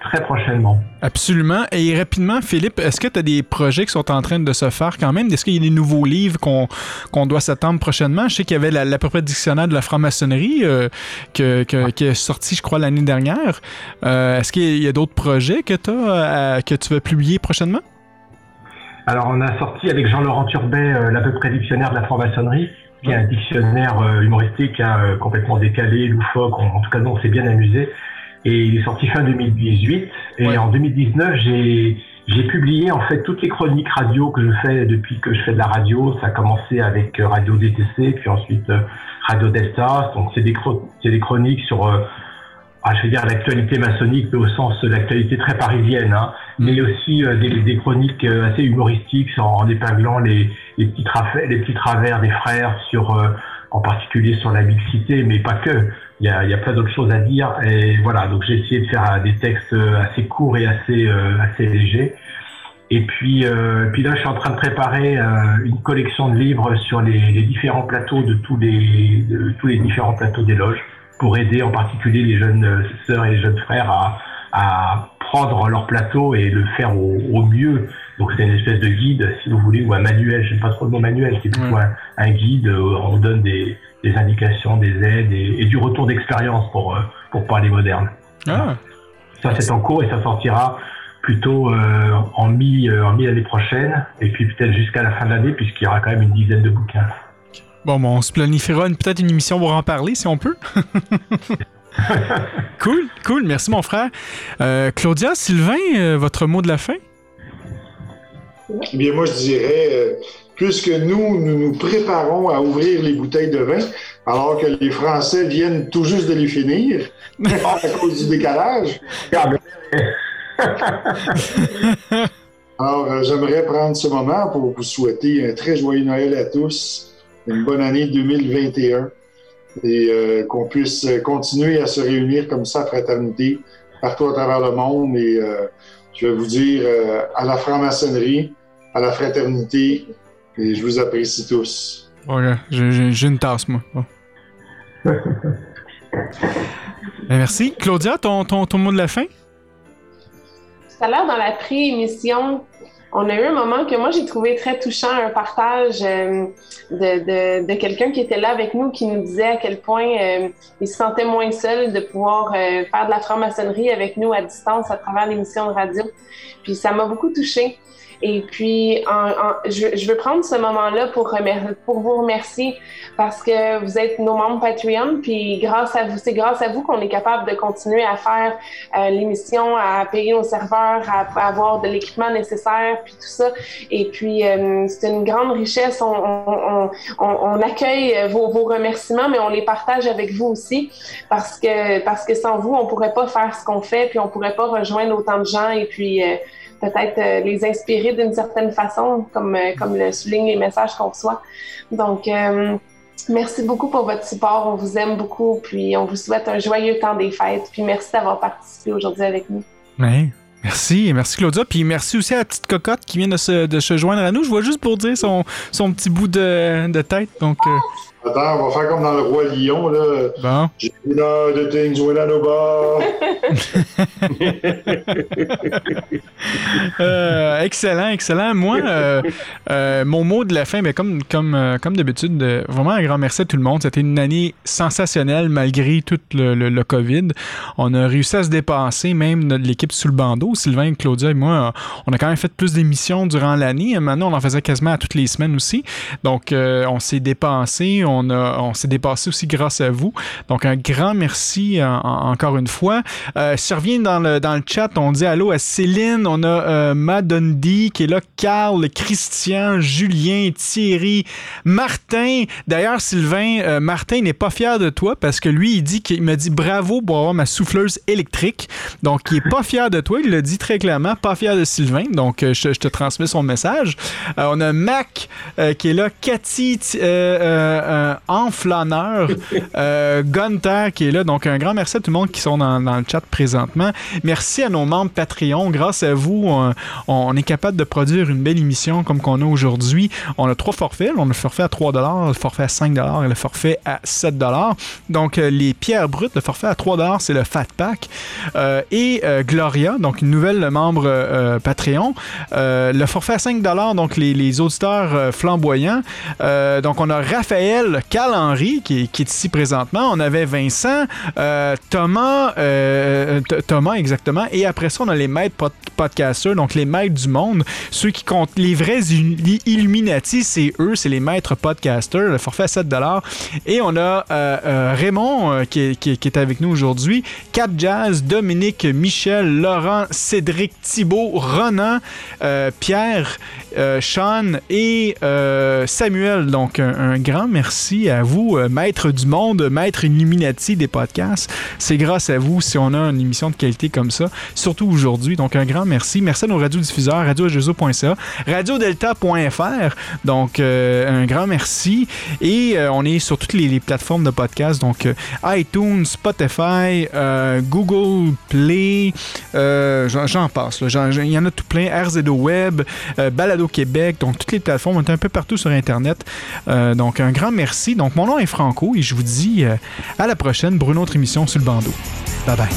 D: très prochainement.
A: Absolument. Et rapidement, Philippe, est-ce que tu as des projets qui sont en train de se faire quand même? Est-ce qu'il y a des nouveaux livres qu'on doit s'attendre prochainement? Je sais qu'il y avait la- près dictionnaire de la franc-maçonnerie euh, que, que- qui est sorti, je crois, l'année dernière. Euh, est-ce qu'il y a d'autres projets que, as, que tu vas publier prochainement?
D: Alors, on a sorti avec Jean-Laurent Turbet euh, l'à peu près dictionnaire de la franc-maçonnerie, qui est un dictionnaire euh, humoristique hein, euh, complètement décalé, loufoque. En, en tout cas, nous, on s'est bien amusé. Et il est sorti fin 2018. Et
A: Ouais.
D: en 2019, j'ai j'ai publié en fait toutes les chroniques radio que je fais depuis que je fais de la radio. Ça a commencé avec euh, Radio DTC, puis ensuite euh, Radio Delta. Donc, c'est des, des chroniques sur euh, ah, je vais dire l'actualité maçonnique, mais au sens de l'actualité très parisienne, hein, mais aussi euh, des, des, chroniques assez humoristiques en, épinglant les, les, petits travers, les petits travers des frères sur, euh, en particulier sur la mixité, mais pas que. Il y a, y a plein d'autres choses à dire et voilà. Donc j'ai essayé de faire des textes assez courts et assez assez légers. Et puis, euh, puis là, je suis en train de préparer une collection de livres sur les, les, différents plateaux de tous les de tous les différents plateaux des loges pour aider en particulier les jeunes sœurs et les jeunes frères à, à prendre leur plateau et le faire au, au mieux. Donc c'est une espèce de guide, si vous voulez, ou un manuel, je sais pas trop le mot manuel, c'est plutôt un, un, guide, euh, on donne des, des indications, des aides et, et du retour d'expérience pour, euh, pour parler moderne.
A: Ah.
D: Ça c'est en cours et ça sortira plutôt euh, en mi en mi l'année prochaine et puis peut-être jusqu'à la fin de l'année puisqu'il y aura quand même une dizaine de bouquins.
A: Bon, bon on se planifiera peut-être une émission pour en parler si on peut. cool, cool. Merci, mon frère. Euh, Claudia, Sylvain, euh, votre mot de la fin?
C: Eh bien, moi, je dirais, euh, puisque nous, nous nous préparons à ouvrir les bouteilles de vin, alors que les Français viennent tout juste de les finir, à cause du décalage. alors, j'aimerais prendre ce moment pour vous souhaiter un très joyeux Noël à tous, une bonne année 2021 et euh, qu'on puisse continuer à se réunir comme ça, fraternité, partout à travers le monde. Et euh, je vais vous dire euh, à la franc-maçonnerie, à la fraternité, et je vous apprécie tous.
A: Ouais, j'ai une tasse, moi. Bon. merci. Claudia, ton, ton, ton mot de la fin?
B: Tout à l'heure, dans la pré-émission, on a eu un moment que moi j'ai trouvé très touchant, un partage euh, de, de, de quelqu'un qui était là avec nous, qui nous disait à quel point euh, il se sentait moins seul de pouvoir euh, faire de la franc-maçonnerie avec nous à distance à travers l'émission de radio. Puis ça m'a beaucoup touchée. Et puis, je, veux prendre ce moment-là pour, vous remercier parce que vous êtes nos membres Patreon. Puis, grâce à vous, c'est grâce à vous qu'on est capable de continuer à faire euh, l'émission, à payer nos serveurs, à, avoir de l'équipement nécessaire, puis tout ça. Et puis, euh, c'est une grande richesse. On, accueille vos, vos, remerciements, mais on les partage avec vous aussi parce que, sans vous, on pourrait pas faire ce qu'on fait, puis on pourrait pas rejoindre autant de gens. Et puis, euh, peut-être euh, les inspirer d'une certaine façon, comme, euh, comme le soulignent les messages qu'on reçoit. Donc, euh, merci beaucoup pour votre support. On vous aime beaucoup, puis on vous souhaite un joyeux temps des fêtes. Puis merci d'avoir participé aujourd'hui avec nous.
A: Oui. Merci, merci Claudia. Puis merci aussi à la petite cocotte qui vient de se, de se joindre à nous. Je vois juste pour dire son, son petit bout de, de tête. Donc.
C: Attends, on va faire comme dans le Roi Lion, là.
A: Bon.
C: J'ai de things when I
A: euh, excellent, excellent. Moi, euh, euh, mon mot de la fin, mais comme, comme, comme d'habitude, vraiment un grand merci à tout le monde. C'était une année sensationnelle malgré tout le, le, le, COVID. On a réussi à se dépasser, même l'équipe sous le bandeau. Sylvain, Claudia et moi, on a quand même fait plus d'émissions durant l'année. Maintenant, on en faisait quasiment à toutes les semaines aussi. Donc, on s'est dépensé. On, a, on s'est dépassé aussi grâce à vous. Donc, un grand merci en, en, encore une fois. Euh, si je reviens dans le, dans le chat, on dit allô à Céline, on a euh, Madondi qui est là, Carl, Christian, Julien, Thierry, Martin. D'ailleurs, Sylvain, euh, Martin n'est pas fier de toi parce que lui, il dit qu'il me dit bravo pour avoir ma souffleuse électrique. Donc, il est pas fier de toi, il le dit très clairement, pas fier de Sylvain. Donc, je, je te transmets son message. on a Mac qui est là, Cathy Enflanneur, Gunther qui est là. Donc, un grand merci à tout le monde qui sont dans, dans le chat présentement. Merci à nos membres Patreon. Grâce à vous, on, on est capable de produire une belle émission comme qu'on a aujourd'hui. On a trois forfaits. On a le forfait à 3 le forfait à 5 et le forfait à 7 Donc, euh, les pierres brutes, le forfait à 3 c'est le Fat Pack. Euh, et euh, Gloria, donc une nouvelle membre euh, Patreon. le forfait à 5 donc les, les auditeurs flamboyants. donc, on a Raphaël Cal-Henry qui, qui, est ici présentement. On avait Vincent, Thomas, euh, Thomas exactement. Et après ça, on a les maîtres podcasters, donc les maîtres du monde, ceux qui comptent les vrais il- Illuminati, c'est eux, c'est les maîtres podcasters, le forfait à 7 Et on a euh, euh, Raymond euh, qui, est, avec nous aujourd'hui, Cap Jazz, Dominique, Michel, Laurent, Cédric, Thibault, Ronan, euh, Pierre, euh, Sean et euh, Samuel. Donc, un grand merci à vous, euh, maître du monde, maître Illuminati des podcasts. C'est grâce à vous si on a une émission de qualité comme ça, surtout aujourd'hui. Donc, un grand merci. Merci à nos radiodiffuseurs, radioagezo.ca, radiodelta.fr. Donc, euh, un grand merci. Et euh, on est sur toutes les, plateformes de podcasts, donc iTunes, Spotify, Google Play, j'en passe. Il y en a tout plein. RZO Web, Balado Québec, donc toutes les plateformes. On est un peu partout sur Internet. Donc, un grand merci merci. Donc, mon nom est Franco et je vous dis euh, à la prochaine pour une autre émission sur le bandeau. Bye bye.